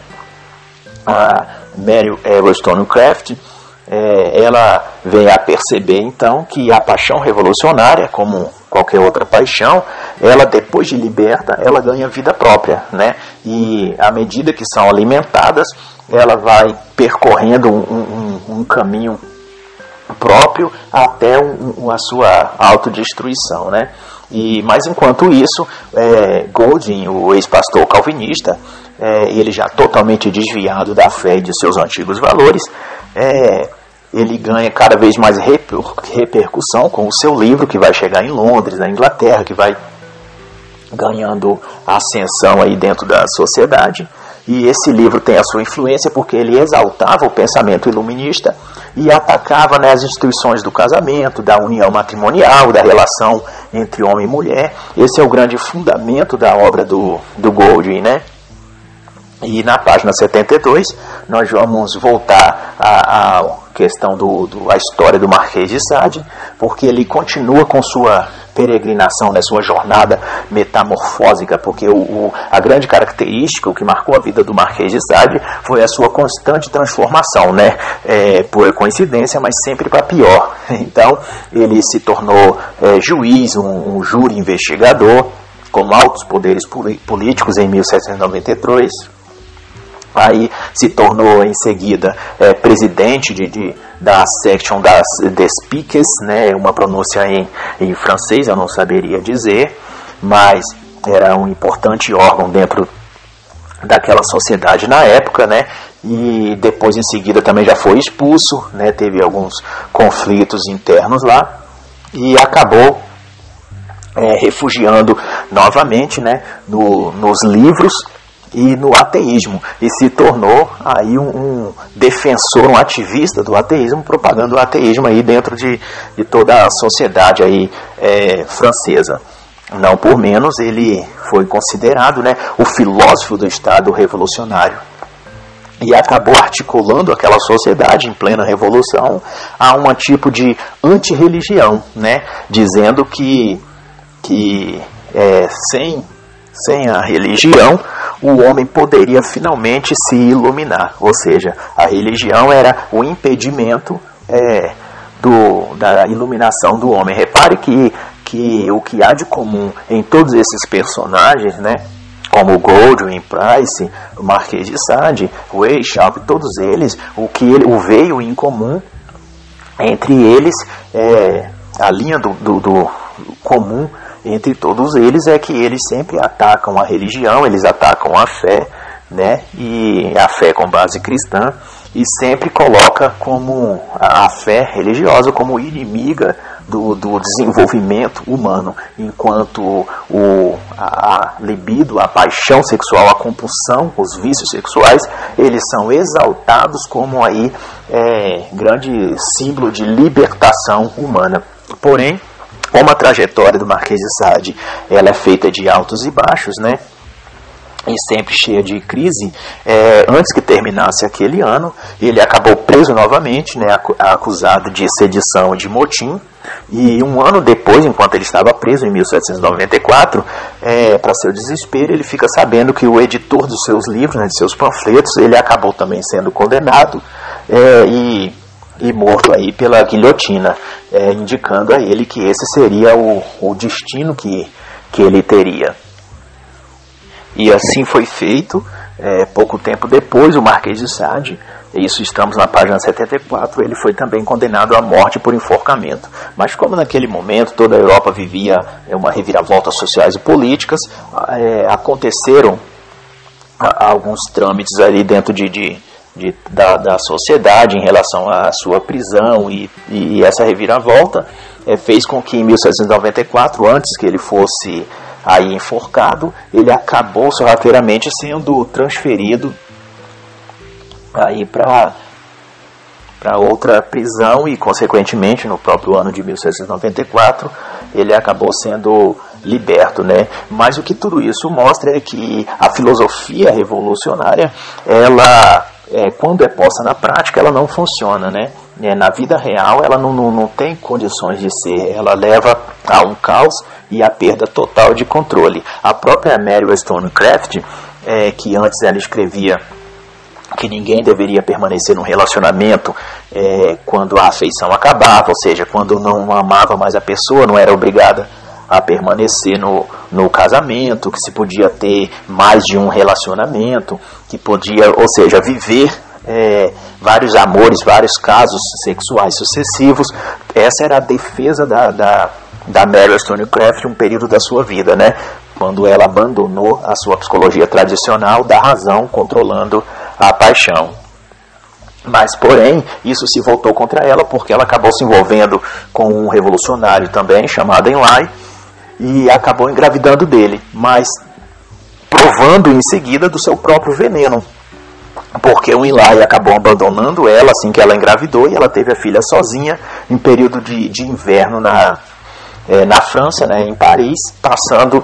A Mary Wollstonecraft é, ela vem a perceber então que a paixão revolucionária, como qualquer outra paixão, ela depois de liberta, ela ganha vida própria, né? E à medida que são alimentadas, ela vai percorrendo um, um, um caminho próprio até um, a sua autodestruição, né? E, mas enquanto isso, é, o ex-pastor calvinista, é, ele já totalmente desviado da fé e de seus antigos valores, é, ele ganha cada vez mais repercussão com o seu livro, que vai chegar em Londres, na Inglaterra, que vai ganhando ascensão aí dentro da sociedade. E esse livro tem a sua influência porque ele exaltava o pensamento iluminista e atacava né, as instituições do casamento, da união matrimonial, da relação entre homem e mulher. Esse é o grande fundamento da obra do, do Goldwyn, né? E na página 72 nós vamos voltar à, questão do, do, a história do Marquês de Sade, porque ele continua com sua peregrinação, né, sua jornada metamorfósica, porque o, o, a grande característica, o que marcou a vida do Marquês de Sade, foi a sua constante transformação, né, é, por coincidência, mas sempre para pior. [laughs] Então, ele se tornou é, juiz, um, um júri investigador, com altos poderes políticos em 1793 Aí se tornou em seguida é, presidente de, de, da section das des Piques, né, uma pronúncia em, em francês, eu não saberia dizer, mas era um importante órgão dentro daquela sociedade na época, né, e depois em seguida também já foi expulso, né, teve alguns conflitos internos lá, e acabou é, refugiando novamente né, no, nos livros e no ateísmo e se tornou aí um, um, defensor, um ativista do ateísmo, propagando o ateísmo aí dentro de, de toda a sociedade aí é, francesa. Não por menos ele foi considerado né, o filósofo do Estado revolucionário e acabou articulando aquela sociedade em plena revolução a um tipo de antirreligião, né, dizendo que, que é, sem, sem a religião o homem poderia finalmente se iluminar. Ou seja, a religião era o impedimento é, do, da iluminação do homem. Repare que, que o que há de comum em todos esses personagens, né? como Goldwyn, Price, o Marquês de Sade, o Eixalp, todos eles, o que ele, o veio em comum entre eles, é, a linha do, do, do comum entre todos eles é que eles sempre atacam a religião, eles atacam a fé, né? E a fé com base cristã e sempre coloca como a, fé religiosa como inimiga do, do desenvolvimento humano, enquanto o, a, a libido, a paixão sexual, a compulsão, os vícios sexuais, eles são exaltados como aí é, grande símbolo de libertação humana. Porém, como a trajetória do Marquês de Sade. Ela é feita de altos e baixos, né? e sempre cheia de crise, é, antes que terminasse aquele ano, ele acabou preso novamente, né, acusado de sedição e de motim, e um ano depois, enquanto ele estava preso, em 1794, é, para seu desespero, ele fica sabendo que o editor dos seus livros, né, de seus panfletos, ele acabou também sendo condenado. É, e, e, morto aí pela guilhotina, é, indicando a ele que esse seria o, o destino que, que ele teria. E assim foi feito. É, pouco tempo depois, o Marquês de Sade, isso estamos na página 74, ele foi também condenado à morte por enforcamento. Mas como naquele momento toda a Europa vivia é, uma reviravolta sociais e políticas, é, aconteceram alguns trâmites ali dentro de, de, de da, da, sociedade em relação à sua prisão e, e essa reviravolta é, fez com que em 1794, antes que ele fosse aí enforcado, ele acabou sorrateiramente sendo transferido aí para para outra prisão e consequentemente no próprio ano de 1794 ele acabou sendo liberto, né? Mas o que tudo isso mostra é que a filosofia revolucionária, ela é, quando é posta na prática, ela não funciona, né? É, na vida real, ela não, não, não tem condições de ser, ela leva a um caos e a perda total de controle. A própria Mary Wollstonecraft, é, que antes ela escrevia que ninguém deveria permanecer num relacionamento é, quando a afeição acabava, ou seja, quando não amava mais a pessoa, não era obrigada a permanecer no, no casamento, que se podia ter mais de um relacionamento, que podia, ou seja, viver é, vários amores, vários casos sexuais sucessivos. Essa era a defesa da, da, da Mary Wollstonecraft um período da sua vida, né? quando ela abandonou a sua psicologia tradicional da razão controlando a paixão. Mas, porém, isso se voltou contra ela porque ela acabou se envolvendo com um revolucionário também chamado Enlai, e acabou engravidando dele, mas provando em seguida do seu próprio veneno. Porque o Eli acabou abandonando ela assim que ela engravidou e ela teve a filha sozinha em período de, de inverno na, é, na França, né, em Paris, passando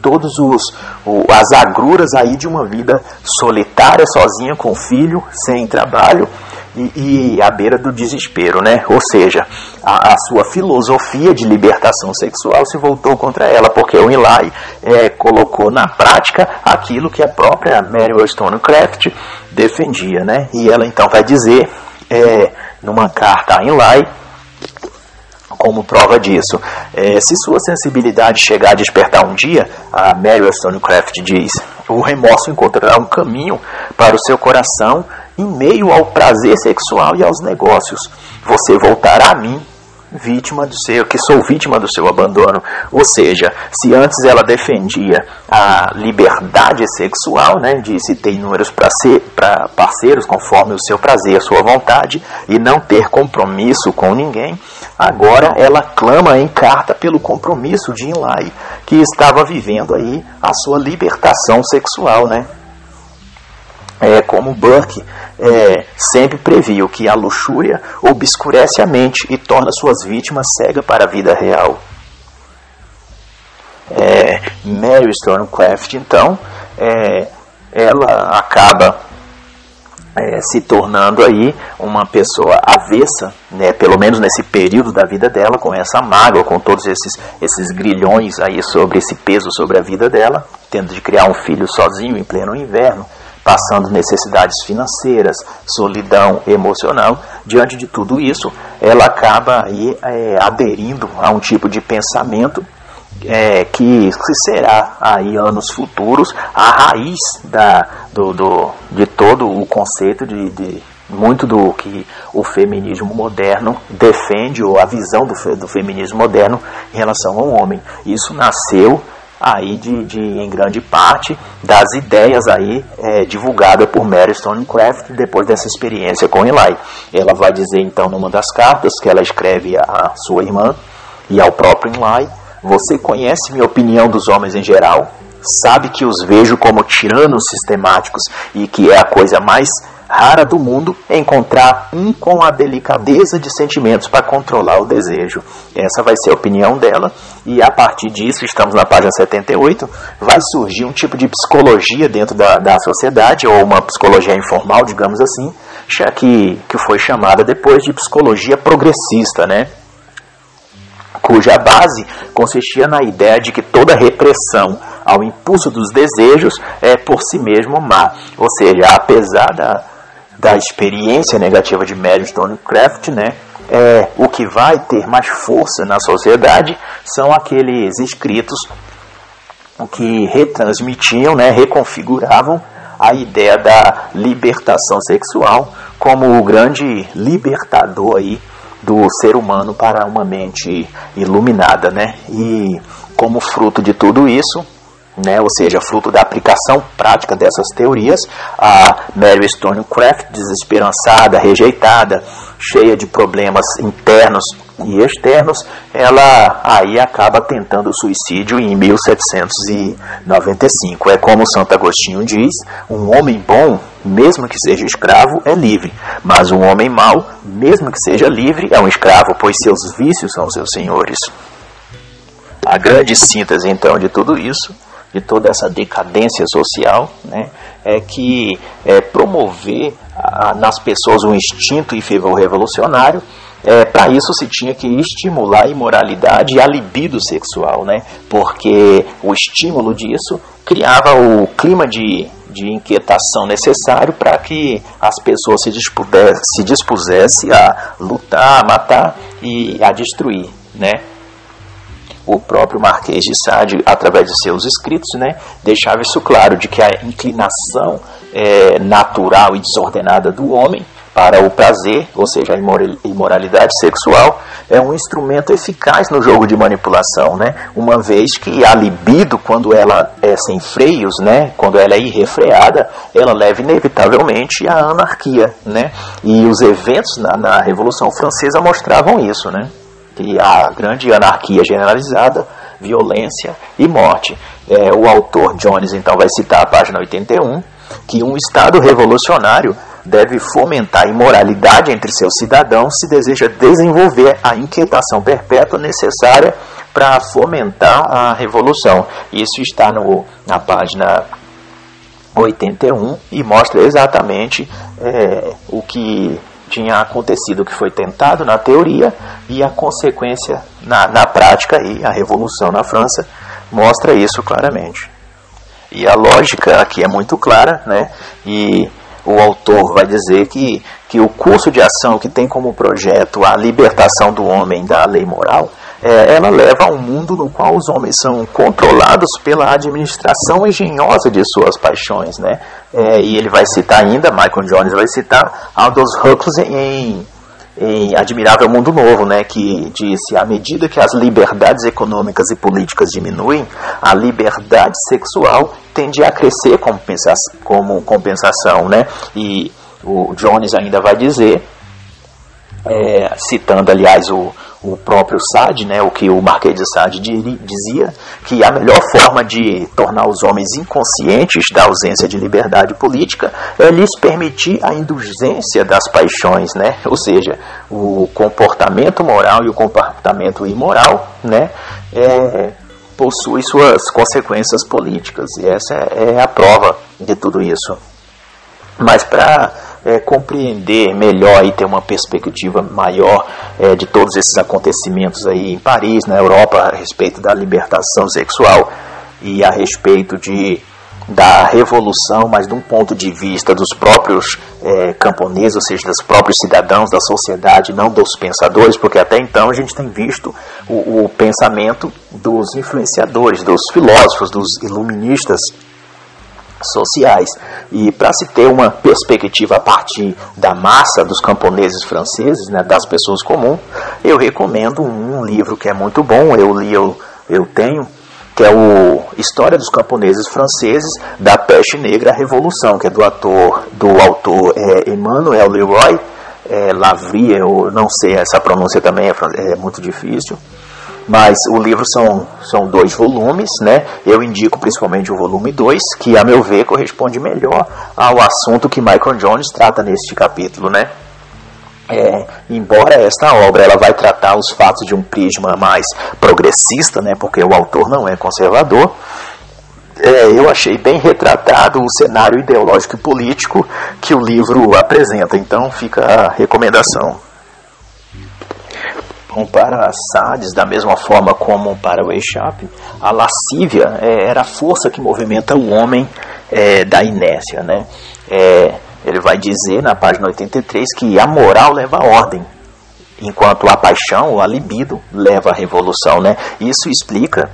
todos os o, as agruras aí de uma vida solitária, sozinha com o filho, sem trabalho e, e à beira do desespero, né? Ou seja, a, a, sua filosofia de libertação sexual se voltou contra ela, porque o Eli é, colocou na prática aquilo que a própria Mary Wollstonecraft defendia, né? E ela então vai dizer, é, numa carta a Eli, como prova disso. É, se sua sensibilidade chegar a despertar um dia, a Mary Wollstonecraft diz, o remorso encontrará um caminho para o seu coração em meio ao prazer sexual e aos negócios. Você voltará a mim vítima do seu, que sou vítima do seu abandono. Ou seja, se antes ela defendia a liberdade sexual, né, de se ter inúmeros para parceiros conforme o seu prazer, sua vontade, e não ter compromisso com ninguém, agora ela clama em carta pelo compromisso de Inlai, que estava vivendo aí a sua libertação sexual, né? É, como Burke é, sempre previu que a luxúria obscurece a mente e torna suas vítimas cegas para a vida real. É, Mary Stormcraft, então, é, ela acaba é, se tornando aí uma pessoa avessa, né, pelo menos nesse período da vida dela, com essa mágoa, com todos esses, esses grilhões aí sobre esse peso sobre a vida dela, tendo de criar um filho sozinho em pleno inverno, passando necessidades financeiras, solidão emocional. Diante de tudo isso, ela acaba aí, é, aderindo a um tipo de pensamento é, que, será aí anos futuros a raiz da, do, do, de todo o conceito de, de muito do que o feminismo moderno defende ou a visão do, do feminismo moderno em relação ao homem. Isso nasceu aí de, de, em grande parte das ideias aí é, divulgadas por Mary Stonecraft depois dessa experiência com Eli. Ela vai dizer então numa das cartas que ela escreve à sua irmã e ao próprio Eli, você conhece minha opinião dos homens em geral, sabe que os vejo como tiranos sistemáticos e que é a coisa mais rara do mundo encontrar um com a delicadeza de sentimentos para controlar o desejo. Essa vai ser a opinião dela, e a partir disso, estamos na página 78, vai surgir um tipo de psicologia dentro da, da sociedade, ou uma psicologia informal, digamos assim, que, que foi chamada depois de psicologia progressista, né? cuja base consistia na ideia de que toda repressão ao impulso dos desejos é por si mesmo má. Ou seja, apesar da, da experiência negativa de Mary Stonecraft, né, é, o que vai ter mais força na sociedade são aqueles escritos que retransmitiam, né, reconfiguravam a ideia da libertação sexual como o grande libertador aí do ser humano para uma mente iluminada, né? E como fruto de tudo isso, né, ou seja, fruto da aplicação prática dessas teorias, a Mary Stonecraft, desesperançada, rejeitada, cheia de problemas internos e externos, ela aí acaba tentando o suicídio em 1795. É como Santo Agostinho diz: um homem bom, mesmo que seja escravo, é livre, mas um homem mau, mesmo que seja livre, é um escravo, pois seus vícios são seus senhores. A grande síntese então de tudo isso de toda essa decadência social, né, é que é, promover a, nas pessoas um instinto e fervor revolucionário, é, para isso se tinha que estimular a imoralidade e a libido sexual, né, porque o estímulo disso criava o clima de, de inquietação necessário para que as pessoas se, dispusesse, se dispusessem a lutar, a matar e a destruir, né? O próprio Marquês de Sade, através de seus escritos, né, deixava isso claro, de que a inclinação é, natural e desordenada do homem para o prazer, ou seja, a imoralidade sexual, é um instrumento eficaz no jogo de manipulação, né? Uma vez que a libido, quando ela é sem freios, né? Quando ela é irrefreada, ela leva inevitavelmente à anarquia, né? E os eventos na, na Revolução Francesa mostravam isso, né? A grande anarquia generalizada, violência e morte. É, o autor Jones então vai citar a página 81 que um Estado revolucionário deve fomentar a imoralidade entre seus cidadãos se deseja desenvolver a inquietação perpétua necessária para fomentar a revolução. Isso está no, na página 81 e mostra exatamente é, o que tinha acontecido, que foi tentado na teoria e a consequência na, na prática e a revolução na França mostra isso claramente. E a lógica aqui é muito clara, né? E o autor vai dizer que, que o curso de ação que tem como projeto a libertação do homem da lei moral é, ela leva a um mundo no qual os homens são controlados pela administração engenhosa de suas paixões, né? É, e ele vai citar ainda, Michael Jones vai citar Aldous Huxley em, em Admirável Mundo Novo, né? Que disse, à medida que as liberdades econômicas e políticas diminuem, a liberdade sexual tende a crescer como, como compensação, né? E o Jones ainda vai dizer, é, citando aliás o o próprio Sade, né, o que o Marquês de Sade dizia, que a melhor forma de tornar os homens inconscientes da ausência de liberdade política é lhes permitir a indulgência das paixões, né, ou seja, o comportamento moral e o comportamento imoral, né, é, possui suas consequências políticas e essa é, é a prova de tudo isso. Mas para é, compreender melhor e ter uma perspectiva maior é, de todos esses acontecimentos aí em Paris, na Europa, a respeito da libertação sexual e a respeito de da revolução, mas de um ponto de vista dos próprios é, camponeses, ou seja, dos próprios cidadãos da sociedade, não dos pensadores, porque até então a gente tem visto o, o pensamento dos influenciadores, dos filósofos, dos iluministas sociais. E para se ter uma perspectiva a partir da massa dos camponeses franceses, né, das pessoas comuns, eu recomendo um livro que é muito bom, eu li, eu, eu tenho, que é o História dos Camponeses Franceses da Peste Negra à Revolução, que é do ator, do autor é, Emmanuel Leroy. É, Lavrie, eu não sei, essa pronúncia também é, é muito difícil mas o livro são, são dois volumes, né? Eu indico principalmente o volume 2, que a meu ver corresponde melhor ao assunto que Michael Jones trata neste capítulo, né? É, embora esta obra ela vai tratar os fatos de um prisma mais progressista, né, porque o autor não é conservador, é, eu achei bem retratado o cenário ideológico e político que o livro apresenta. Então fica a recomendação. Para Sades, da mesma forma como para o Eixap, a lascívia é, era a força que movimenta o homem é, da inércia. Né? É, ele vai dizer na página 83 que a moral leva a ordem, enquanto a paixão a libido leva à revolução. Né? Isso explica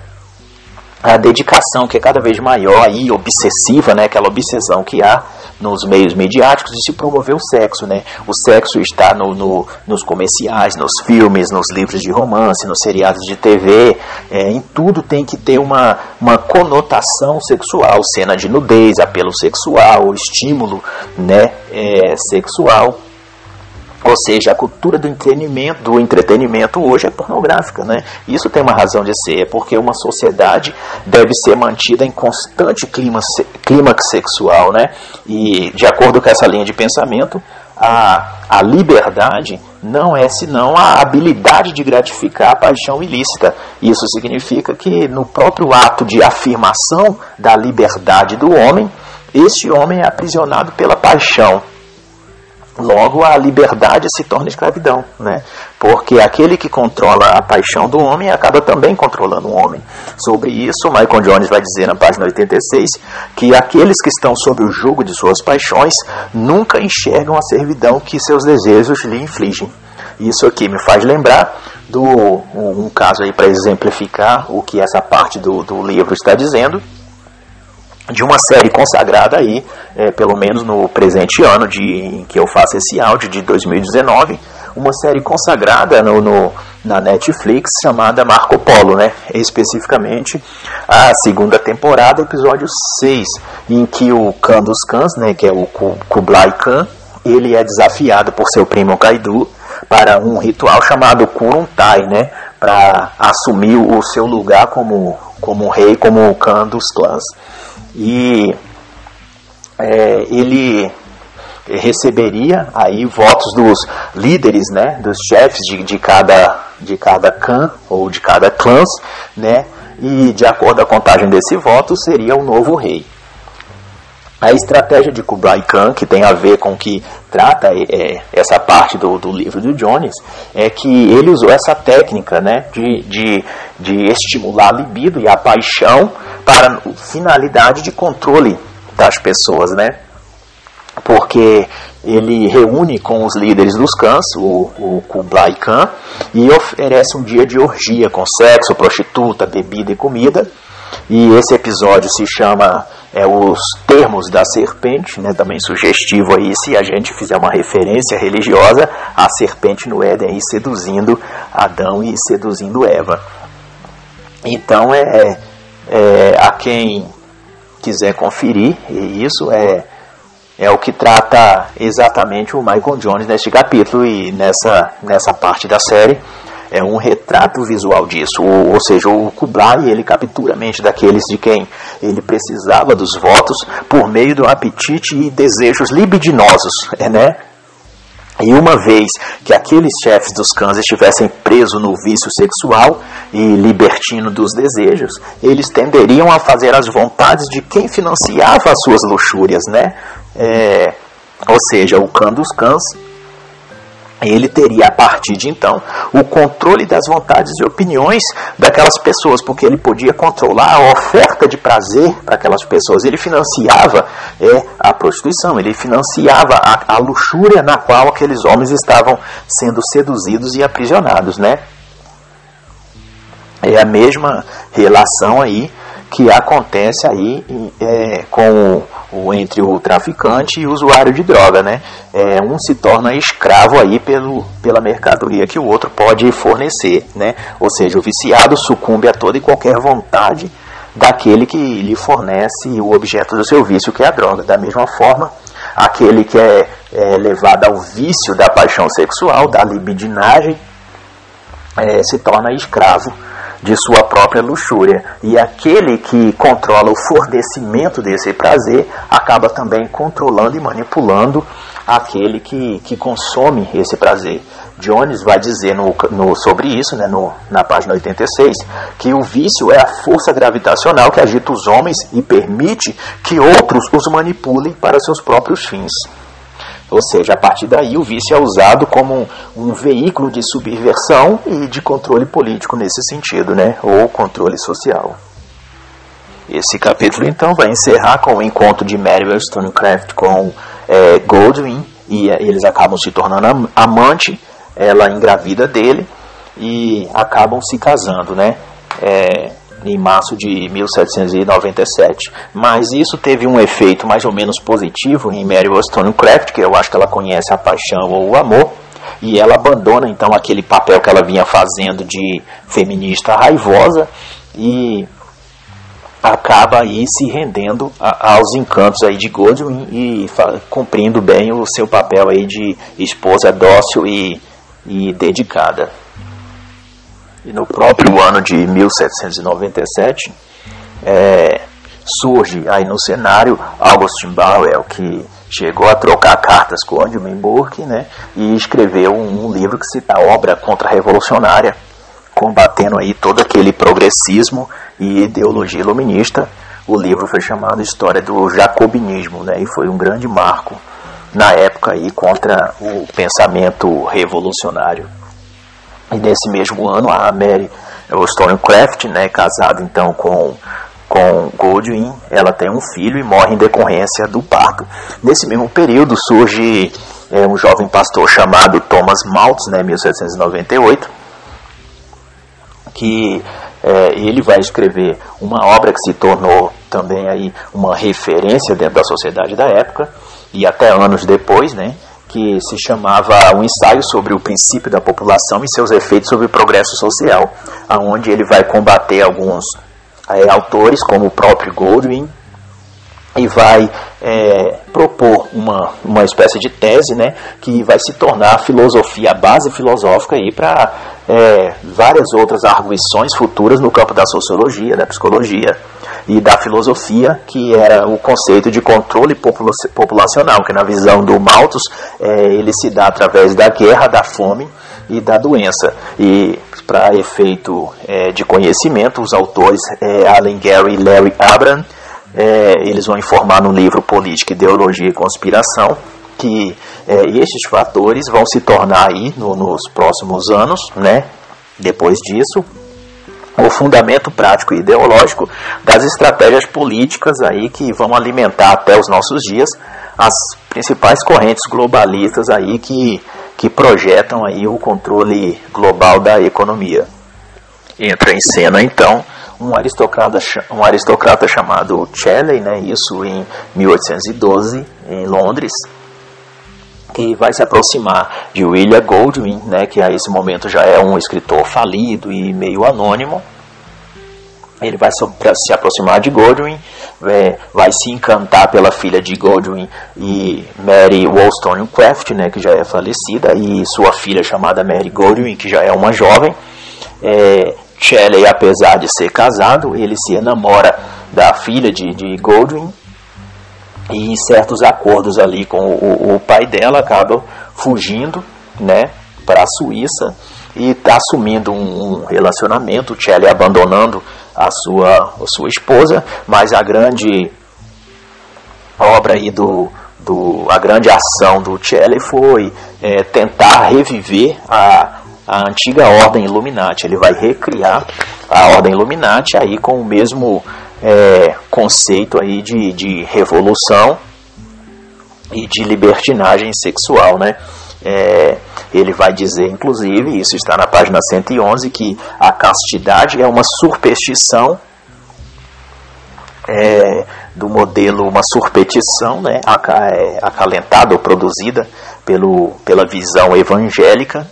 a dedicação que é cada vez maior e obsessiva, né, aquela obsessão que há nos meios mediáticos de se promover o sexo, né? O sexo está no, no nos comerciais, nos filmes, nos livros de romance, nos seriados de TV, é, em tudo tem que ter uma, uma conotação sexual, cena de nudez, apelo sexual, estímulo, né, é, sexual. Ou seja, a cultura do entretenimento, do entretenimento hoje é pornográfica, né? Isso tem uma razão de ser, é porque uma sociedade deve ser mantida em constante clima, clímax sexual, né? E de acordo com essa linha de pensamento, a, a liberdade não é senão a habilidade de gratificar a paixão ilícita. Isso significa que no próprio ato de afirmação da liberdade do homem, esse homem é aprisionado pela paixão Logo, a liberdade se torna escravidão, né? porque aquele que controla a paixão do homem acaba também controlando o homem. Sobre isso, Michael Jones vai dizer na página 86 que aqueles que estão sob o jugo de suas paixões nunca enxergam a servidão que seus desejos lhe infligem. Isso aqui me faz lembrar do um caso aí para exemplificar o que essa parte do, do livro está dizendo de uma série consagrada aí, é, pelo menos no presente ano de, em que eu faço esse áudio, de 2019, uma série consagrada no, no, na Netflix chamada Marco Polo, né? especificamente a segunda temporada, episódio 6, em que o Khan dos Khans, né, que é o Kublai Khan, ele é desafiado por seu primo Kaidu para um ritual chamado Kuruntai, né, para assumir o seu lugar como, como rei, como o Khan dos clãs e é, ele receberia aí votos dos líderes, né, dos chefes de, de cada de cada clã ou de cada clãs, né, e de acordo com a contagem desse voto seria o novo rei. A estratégia de Kublai Khan, que tem a ver com que trata é, essa parte do, do livro do Jones, é que ele usou essa técnica né, de, de, de estimular a libido e a paixão para finalidade de controle das pessoas, né? Porque ele reúne com os líderes dos cães, o, o Kublai Khan, e oferece um dia de orgia com sexo, prostituta, bebida e comida. E esse episódio se chama é, Os Termos da Serpente, né, também sugestivo aí se a gente fizer uma referência religiosa, a serpente no Éden aí seduzindo Adão e seduzindo Eva. Então é, é, a quem quiser conferir, e isso é, é o que trata exatamente o Michael Jones neste capítulo e nessa, nessa parte da série. É um retrato visual disso, ou, ou seja, o Kublai ele captura a mente daqueles de quem ele precisava dos votos por meio do apetite e desejos libidinosos, é, né? E uma vez que aqueles chefes dos cães estivessem presos no vício sexual e libertino dos desejos, eles tenderiam a fazer as vontades de quem financiava as suas luxúrias, né? É, ou seja, o cã dos cães ele teria a partir de então o controle das vontades e opiniões daquelas pessoas, porque ele podia controlar a oferta de prazer para aquelas pessoas. Ele financiava é, a prostituição, ele financiava a, a luxúria na qual aqueles homens estavam sendo seduzidos e aprisionados, né? É a mesma relação aí que acontece aí é, com o, entre o traficante e o usuário de droga, né? É, um se torna escravo aí pelo, pela mercadoria que o outro pode fornecer, né? Ou seja, o viciado sucumbe a toda e qualquer vontade daquele que lhe fornece o objeto do seu vício, que é a droga. Da mesma forma, aquele que é, é levado ao vício da paixão sexual, da libidinagem, é, se torna escravo de sua própria luxúria. E aquele que controla o fornecimento desse prazer acaba também controlando e manipulando aquele que, que consome esse prazer. Jones vai dizer no, no, sobre isso, né, no, na página 86, que o vício é a força gravitacional que agita os homens e permite que outros os manipulem para seus próprios fins. Ou seja, a partir daí o vício é usado como um, um, veículo de subversão e de controle político nesse sentido, né? ou controle social. Esse capítulo então vai encerrar com o encontro de Mary Wollstonecraft com é, Goldwyn e é, eles acabam se tornando amante, ela engravida dele e acabam se casando, né? É, em março de 1797. Mas isso teve um efeito mais ou menos positivo em Mary Wollstonecraft, que eu acho que ela conhece a paixão ou o amor, e ela abandona então aquele papel que ela vinha fazendo de feminista raivosa e acaba aí se rendendo a, aos encantos aí de Godwin e cumprindo bem o seu papel aí de esposa dócil e, e dedicada. E no próprio ano de 1797, é, surge aí no cenário Augustin Bauer, que chegou a trocar cartas com Odilon Burke, né, e escreveu um, um livro que cita a obra contra-revolucionária, combatendo aí todo aquele progressismo e ideologia iluminista. O livro foi chamado História do Jacobinismo, né, e foi um grande marco na época aí contra o pensamento revolucionário. E nesse mesmo ano, a Mary Wollstonecraft, né, casada então com, com Goldwyn, ela tem um filho e morre em decorrência do parto. Nesse mesmo período surge é, um jovem pastor chamado Thomas Maltz, né, 1798, que é, ele vai escrever uma obra que se tornou também aí uma referência dentro da sociedade da época e até anos depois, né, que se chamava Um Ensaio sobre o Princípio da População e seus efeitos sobre o progresso social, aonde ele vai combater alguns é, autores, como o próprio Goldwyn, e vai é, propor uma, uma espécie de tese né, que vai se tornar a filosofia, a base filosófica para é, várias outras arguições futuras no campo da sociologia, da psicologia e da filosofia, que era o conceito de controle populacional, que na visão do Malthus é, ele se dá através da guerra, da fome e da doença. E para efeito é, de conhecimento, os autores é, Allen Gary e Larry Abram, é, eles vão informar no livro Política, Ideologia e Conspiração que é, estes fatores vão se tornar aí no, nos próximos anos, né? Depois disso, o fundamento prático e ideológico das estratégias políticas aí que vão alimentar até os nossos dias as principais correntes globalistas aí que, que projetam aí o controle global da economia. Entra em cena então um aristocrata, um aristocrata chamado Shelley, né, isso em 1812 em Londres, que vai se aproximar de William Goldwyn, né, que a esse momento já é um escritor falido e meio anônimo. Ele vai se aproximar de Goldwyn, é, vai se encantar pela filha de Goldwyn e Mary Wollstonecraft, né, que já é falecida, e sua filha chamada Mary Goldwyn, que já é uma jovem. É, Shelley, apesar de ser casado, ele se enamora da filha de, de Goldwyn, e certos acordos ali com o, o pai dela acaba fugindo né, para a Suíça e está assumindo um, um relacionamento, Shelley abandonando a sua, a sua esposa, mas a grande obra aí do, do, a grande ação do Shelley foi é, tentar reviver a, a antiga ordem Illuminati. Ele vai recriar a ordem Illuminati aí com o mesmo é, conceito aí de, de revolução e de libertinagem sexual, né? É, ele vai dizer, inclusive, isso está na página 111, que a castidade é uma superstição é, do modelo, uma surpetição né, é, acalentada ou produzida pelo, pela visão evangélica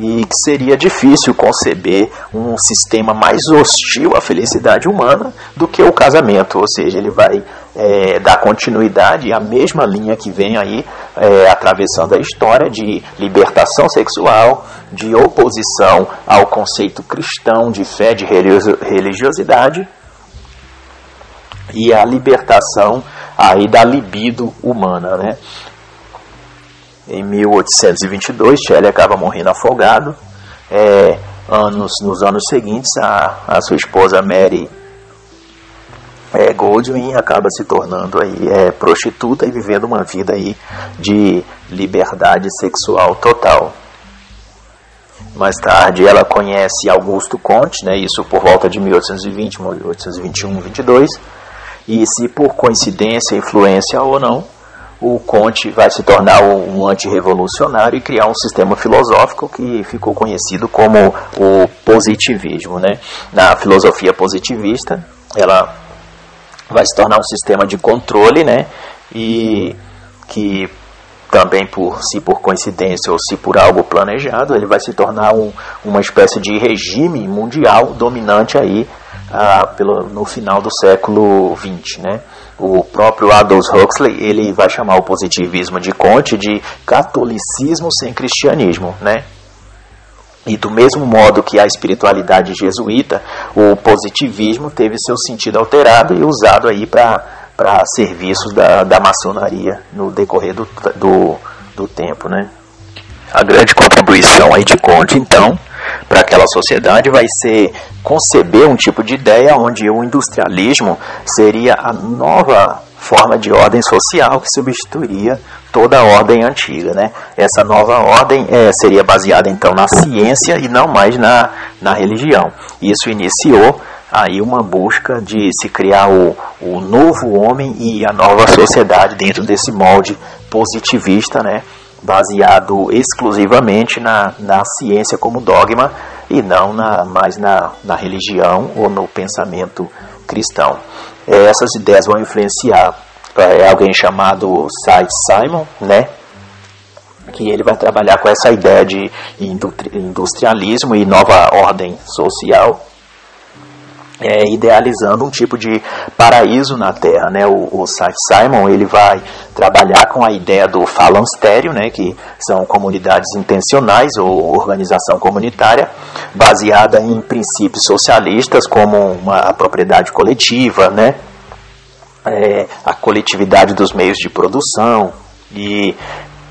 e que seria difícil conceber um sistema mais hostil à felicidade humana do que o casamento, ou seja, ele vai é, dar continuidade à mesma linha que vem aí é, atravessando a história de libertação sexual, de oposição ao conceito cristão de fé, de religiosidade e a libertação aí da libido humana, né? Em 1822, Shelley acaba morrendo afogado. É, anos, nos anos seguintes, a, a sua esposa Mary é, Goldwyn acaba se tornando aí é, prostituta e vivendo uma vida aí de liberdade sexual total. Mais tarde, ela conhece Augusto Conte, né, isso por volta de 1820, 1821, 22 e se por coincidência, influência ou não, o Conte vai se tornar um antirrevolucionário e criar um sistema filosófico que ficou conhecido como o positivismo. Né? Na filosofia positivista, ela vai se tornar um sistema de controle né? e que também por se por coincidência ou se por algo planejado, ele vai se tornar um, uma espécie de regime mundial dominante aí ah, pelo, no final do século XX, né? O próprio Aldous Huxley ele vai chamar o positivismo de Conte de catolicismo sem cristianismo, né? E do mesmo modo que a espiritualidade jesuíta, o positivismo teve seu sentido alterado e usado aí para serviços da, da maçonaria no decorrer do, do, do tempo, né? A grande contribuição aí de Conte, então, para aquela sociedade vai ser conceber um tipo de ideia onde o industrialismo seria a nova forma de ordem social que substituiria toda a ordem antiga. Né? Essa nova ordem é, seria baseada então na ciência e não mais na, na religião. Isso iniciou aí uma busca de se criar o, o novo homem e a nova sociedade dentro desse molde positivista, né? Baseado exclusivamente na, na ciência como dogma e não na, mais na, na religião ou no pensamento cristão. É, essas ideias vão influenciar é, alguém chamado Cy Simon, né? que ele vai trabalhar com essa ideia de industrialismo e nova ordem social é, idealizando um tipo de paraíso na Terra, né? O, o Simon ele vai trabalhar com a ideia do falanstério, né? Que são comunidades intencionais ou organização comunitária baseada em princípios socialistas como uma propriedade coletiva, né? É, a coletividade dos meios de produção e,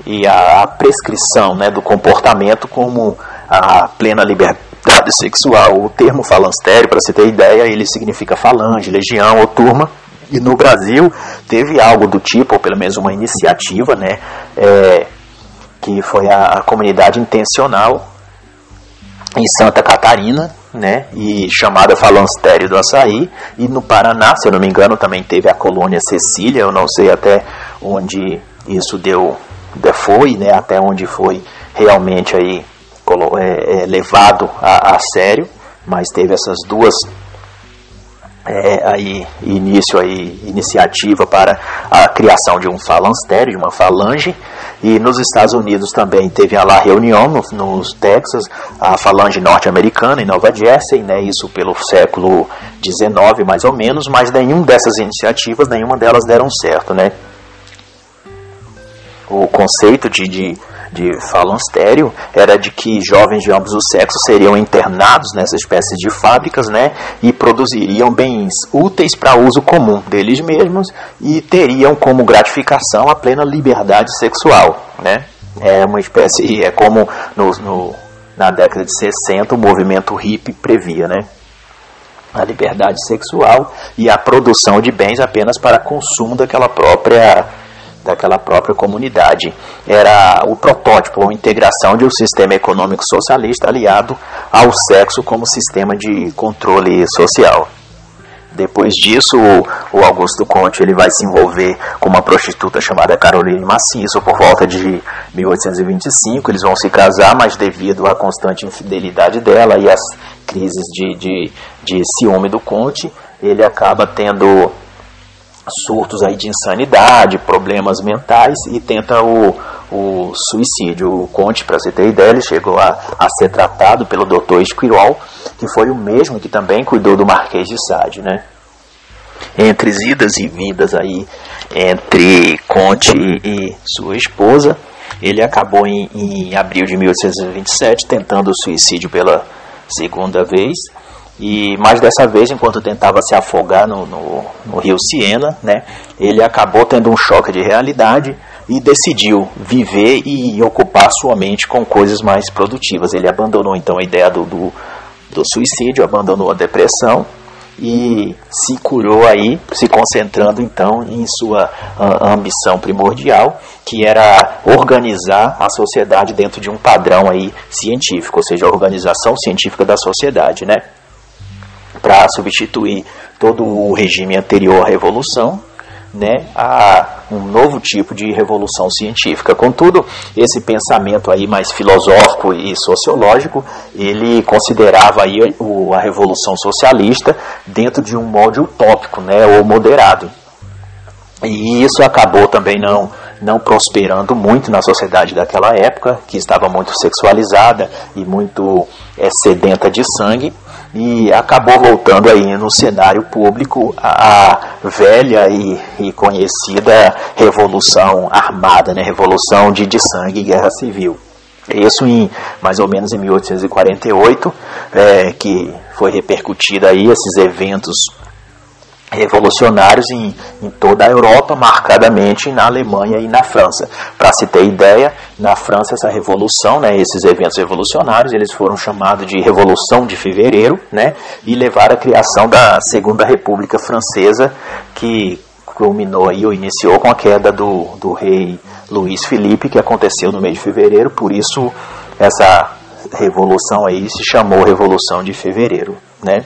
e a, a prescrição, né? Do comportamento como a plena liberdade atividade sexual. O termo falanstério, para você ter ideia, ele significa falange, legião ou turma. E no Brasil teve algo do tipo, ou pelo menos uma iniciativa, né, é, que foi a, a comunidade intencional em Santa Catarina, né, e chamada Falanstério do Açaí, e no Paraná, se eu não me engano, também teve a colônia Cecília, eu não sei até onde isso deu, foi, né, até onde foi realmente aí é, é, levado a, a, sério, mas teve essas duas é, aí início aí iniciativa para a criação de um falanstério, de uma falange, e nos Estados Unidos também teve a La Reunião no, Texas, a falange norte-americana em Nova Jersey, né, isso pelo século XIX mais ou menos, mas nenhuma dessas iniciativas, nenhuma delas deram certo, né? O conceito de, de de falanstério era de que jovens de ambos os sexos seriam internados nessa espécie de fábricas, né, e produziriam bens úteis para uso comum deles mesmos e teriam como gratificação a plena liberdade sexual, né? É uma espécie, é como no, no na década de 60 o movimento hippie previa, né? A liberdade sexual e a produção de bens apenas para consumo daquela própria daquela própria comunidade. Era o protótipo, a integração de um sistema econômico socialista aliado ao sexo como sistema de controle social. Depois disso, o Augusto Conte ele vai se envolver com uma prostituta chamada Caroline Maciço por volta de 1825. Eles vão se casar, mas devido à constante infidelidade dela e às crises de, de, de ciúme do Conte, ele acaba tendo surtos aí de insanidade, problemas mentais e tenta o, o suicídio. O Conte, para você ter ideia, ele chegou a, a ser tratado pelo Dr. Esquirol, que foi o mesmo que também cuidou do Marquês de Sade, né? Entre idas e vindas aí entre Conte e sua esposa, ele acabou em, em abril de 1827 tentando o suicídio pela segunda vez e mais dessa vez, enquanto tentava se afogar no, no, no, rio Siena, né, ele acabou tendo um choque de realidade e decidiu viver e ocupar sua mente com coisas mais produtivas. Ele abandonou então a ideia do, do, do suicídio, abandonou a depressão e se curou aí, se concentrando então em sua ambição primordial, que era organizar a sociedade dentro de um padrão aí científico, ou seja, a organização científica da sociedade, né? Para substituir todo o regime anterior à revolução, né, a um novo tipo de revolução científica. Contudo, esse pensamento aí mais filosófico e sociológico, ele considerava aí a revolução socialista dentro de um molde utópico, né, ou moderado. E isso acabou também não não prosperando muito na sociedade daquela época, que estava muito sexualizada e muito é, sedenta de sangue e acabou voltando aí no cenário público a, velha e, e, conhecida Revolução Armada, né? Revolução de, de Sangue e Guerra Civil. Isso em mais ou menos em 1848, é, que foi repercutida aí esses eventos revolucionários em, em, toda a Europa, marcadamente na Alemanha e na França. Para se ter ideia, na França essa revolução, né, esses eventos revolucionários, eles foram chamados de Revolução de Fevereiro, né, e levaram à criação da Segunda República Francesa, que culminou ou iniciou com a queda do, do rei Luís Felipe, que aconteceu no mês de fevereiro, por isso essa revolução aí se chamou Revolução de Fevereiro, né?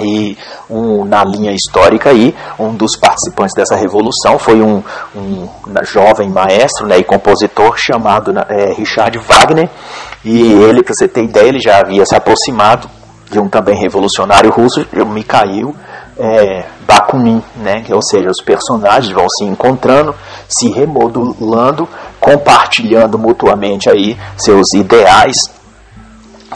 E um, na linha histórica aí, um dos participantes dessa revolução foi um, um jovem maestro né, e compositor chamado é, Richard Wagner. E ele, para você ter ideia, ele já havia se aproximado de um também revolucionário russo, Mikhail é, Bakunin, né? ou seja, os personagens vão se encontrando, se remodulando, compartilhando mutuamente aí seus ideais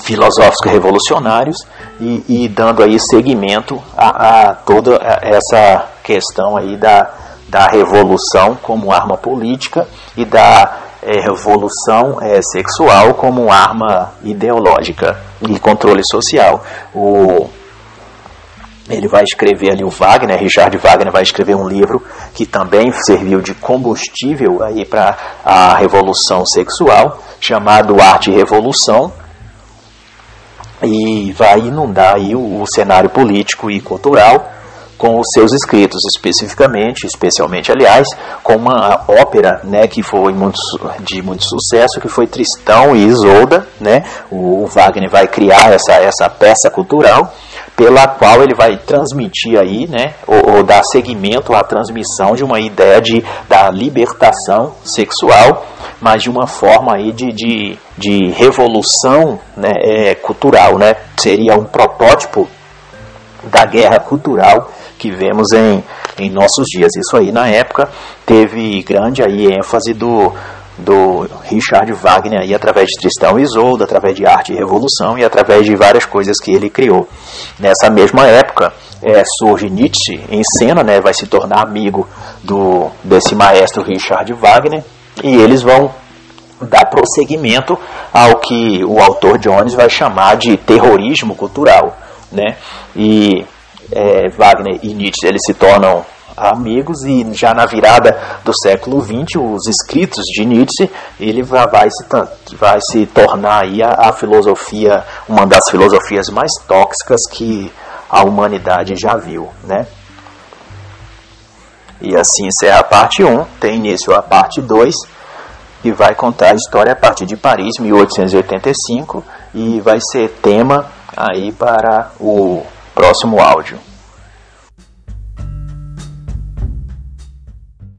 filosóficos revolucionários e, e dando aí seguimento a, a, toda essa questão aí da, da revolução como arma política e da é, revolução é, sexual como arma ideológica e controle social. O, ele vai escrever ali o Wagner, Richard Wagner vai escrever um livro que também serviu de combustível aí para a revolução sexual, chamado Arte e Revolução, e vai inundar aí o, o cenário político e cultural com os seus escritos, especificamente, especialmente, aliás, com uma ópera, né, que foi muito, de muito sucesso, que foi Tristão e Isolda, né, o Wagner vai criar essa, essa peça cultural, pela qual ele vai transmitir aí, né, ou, ou dar seguimento à transmissão de uma ideia de, da libertação sexual, mas de uma forma aí de, de, de revolução né, é, cultural, né, seria um protótipo da guerra cultural que vemos em, em nossos dias. Isso aí na época teve grande aí ênfase do, do Richard Wagner aí através de Tristão e Isolda, através de Arte e Revolução e através de várias coisas que ele criou. Nessa mesma época é, surge Nietzsche em cena, né, vai se tornar amigo do desse maestro Richard Wagner e eles vão dar prosseguimento ao que o autor Jones vai chamar de terrorismo cultural, né? E é, Wagner e Nietzsche eles se tornam amigos e já na virada do século XX os escritos de Nietzsche ele vai, se, vai se tornar aí a, a filosofia uma das filosofias mais tóxicas que a humanidade já viu, né? E assim encerra a parte 1, tem início a parte 2, que vai contar a história a partir de Paris, 1885, e vai ser tema aí para o próximo áudio.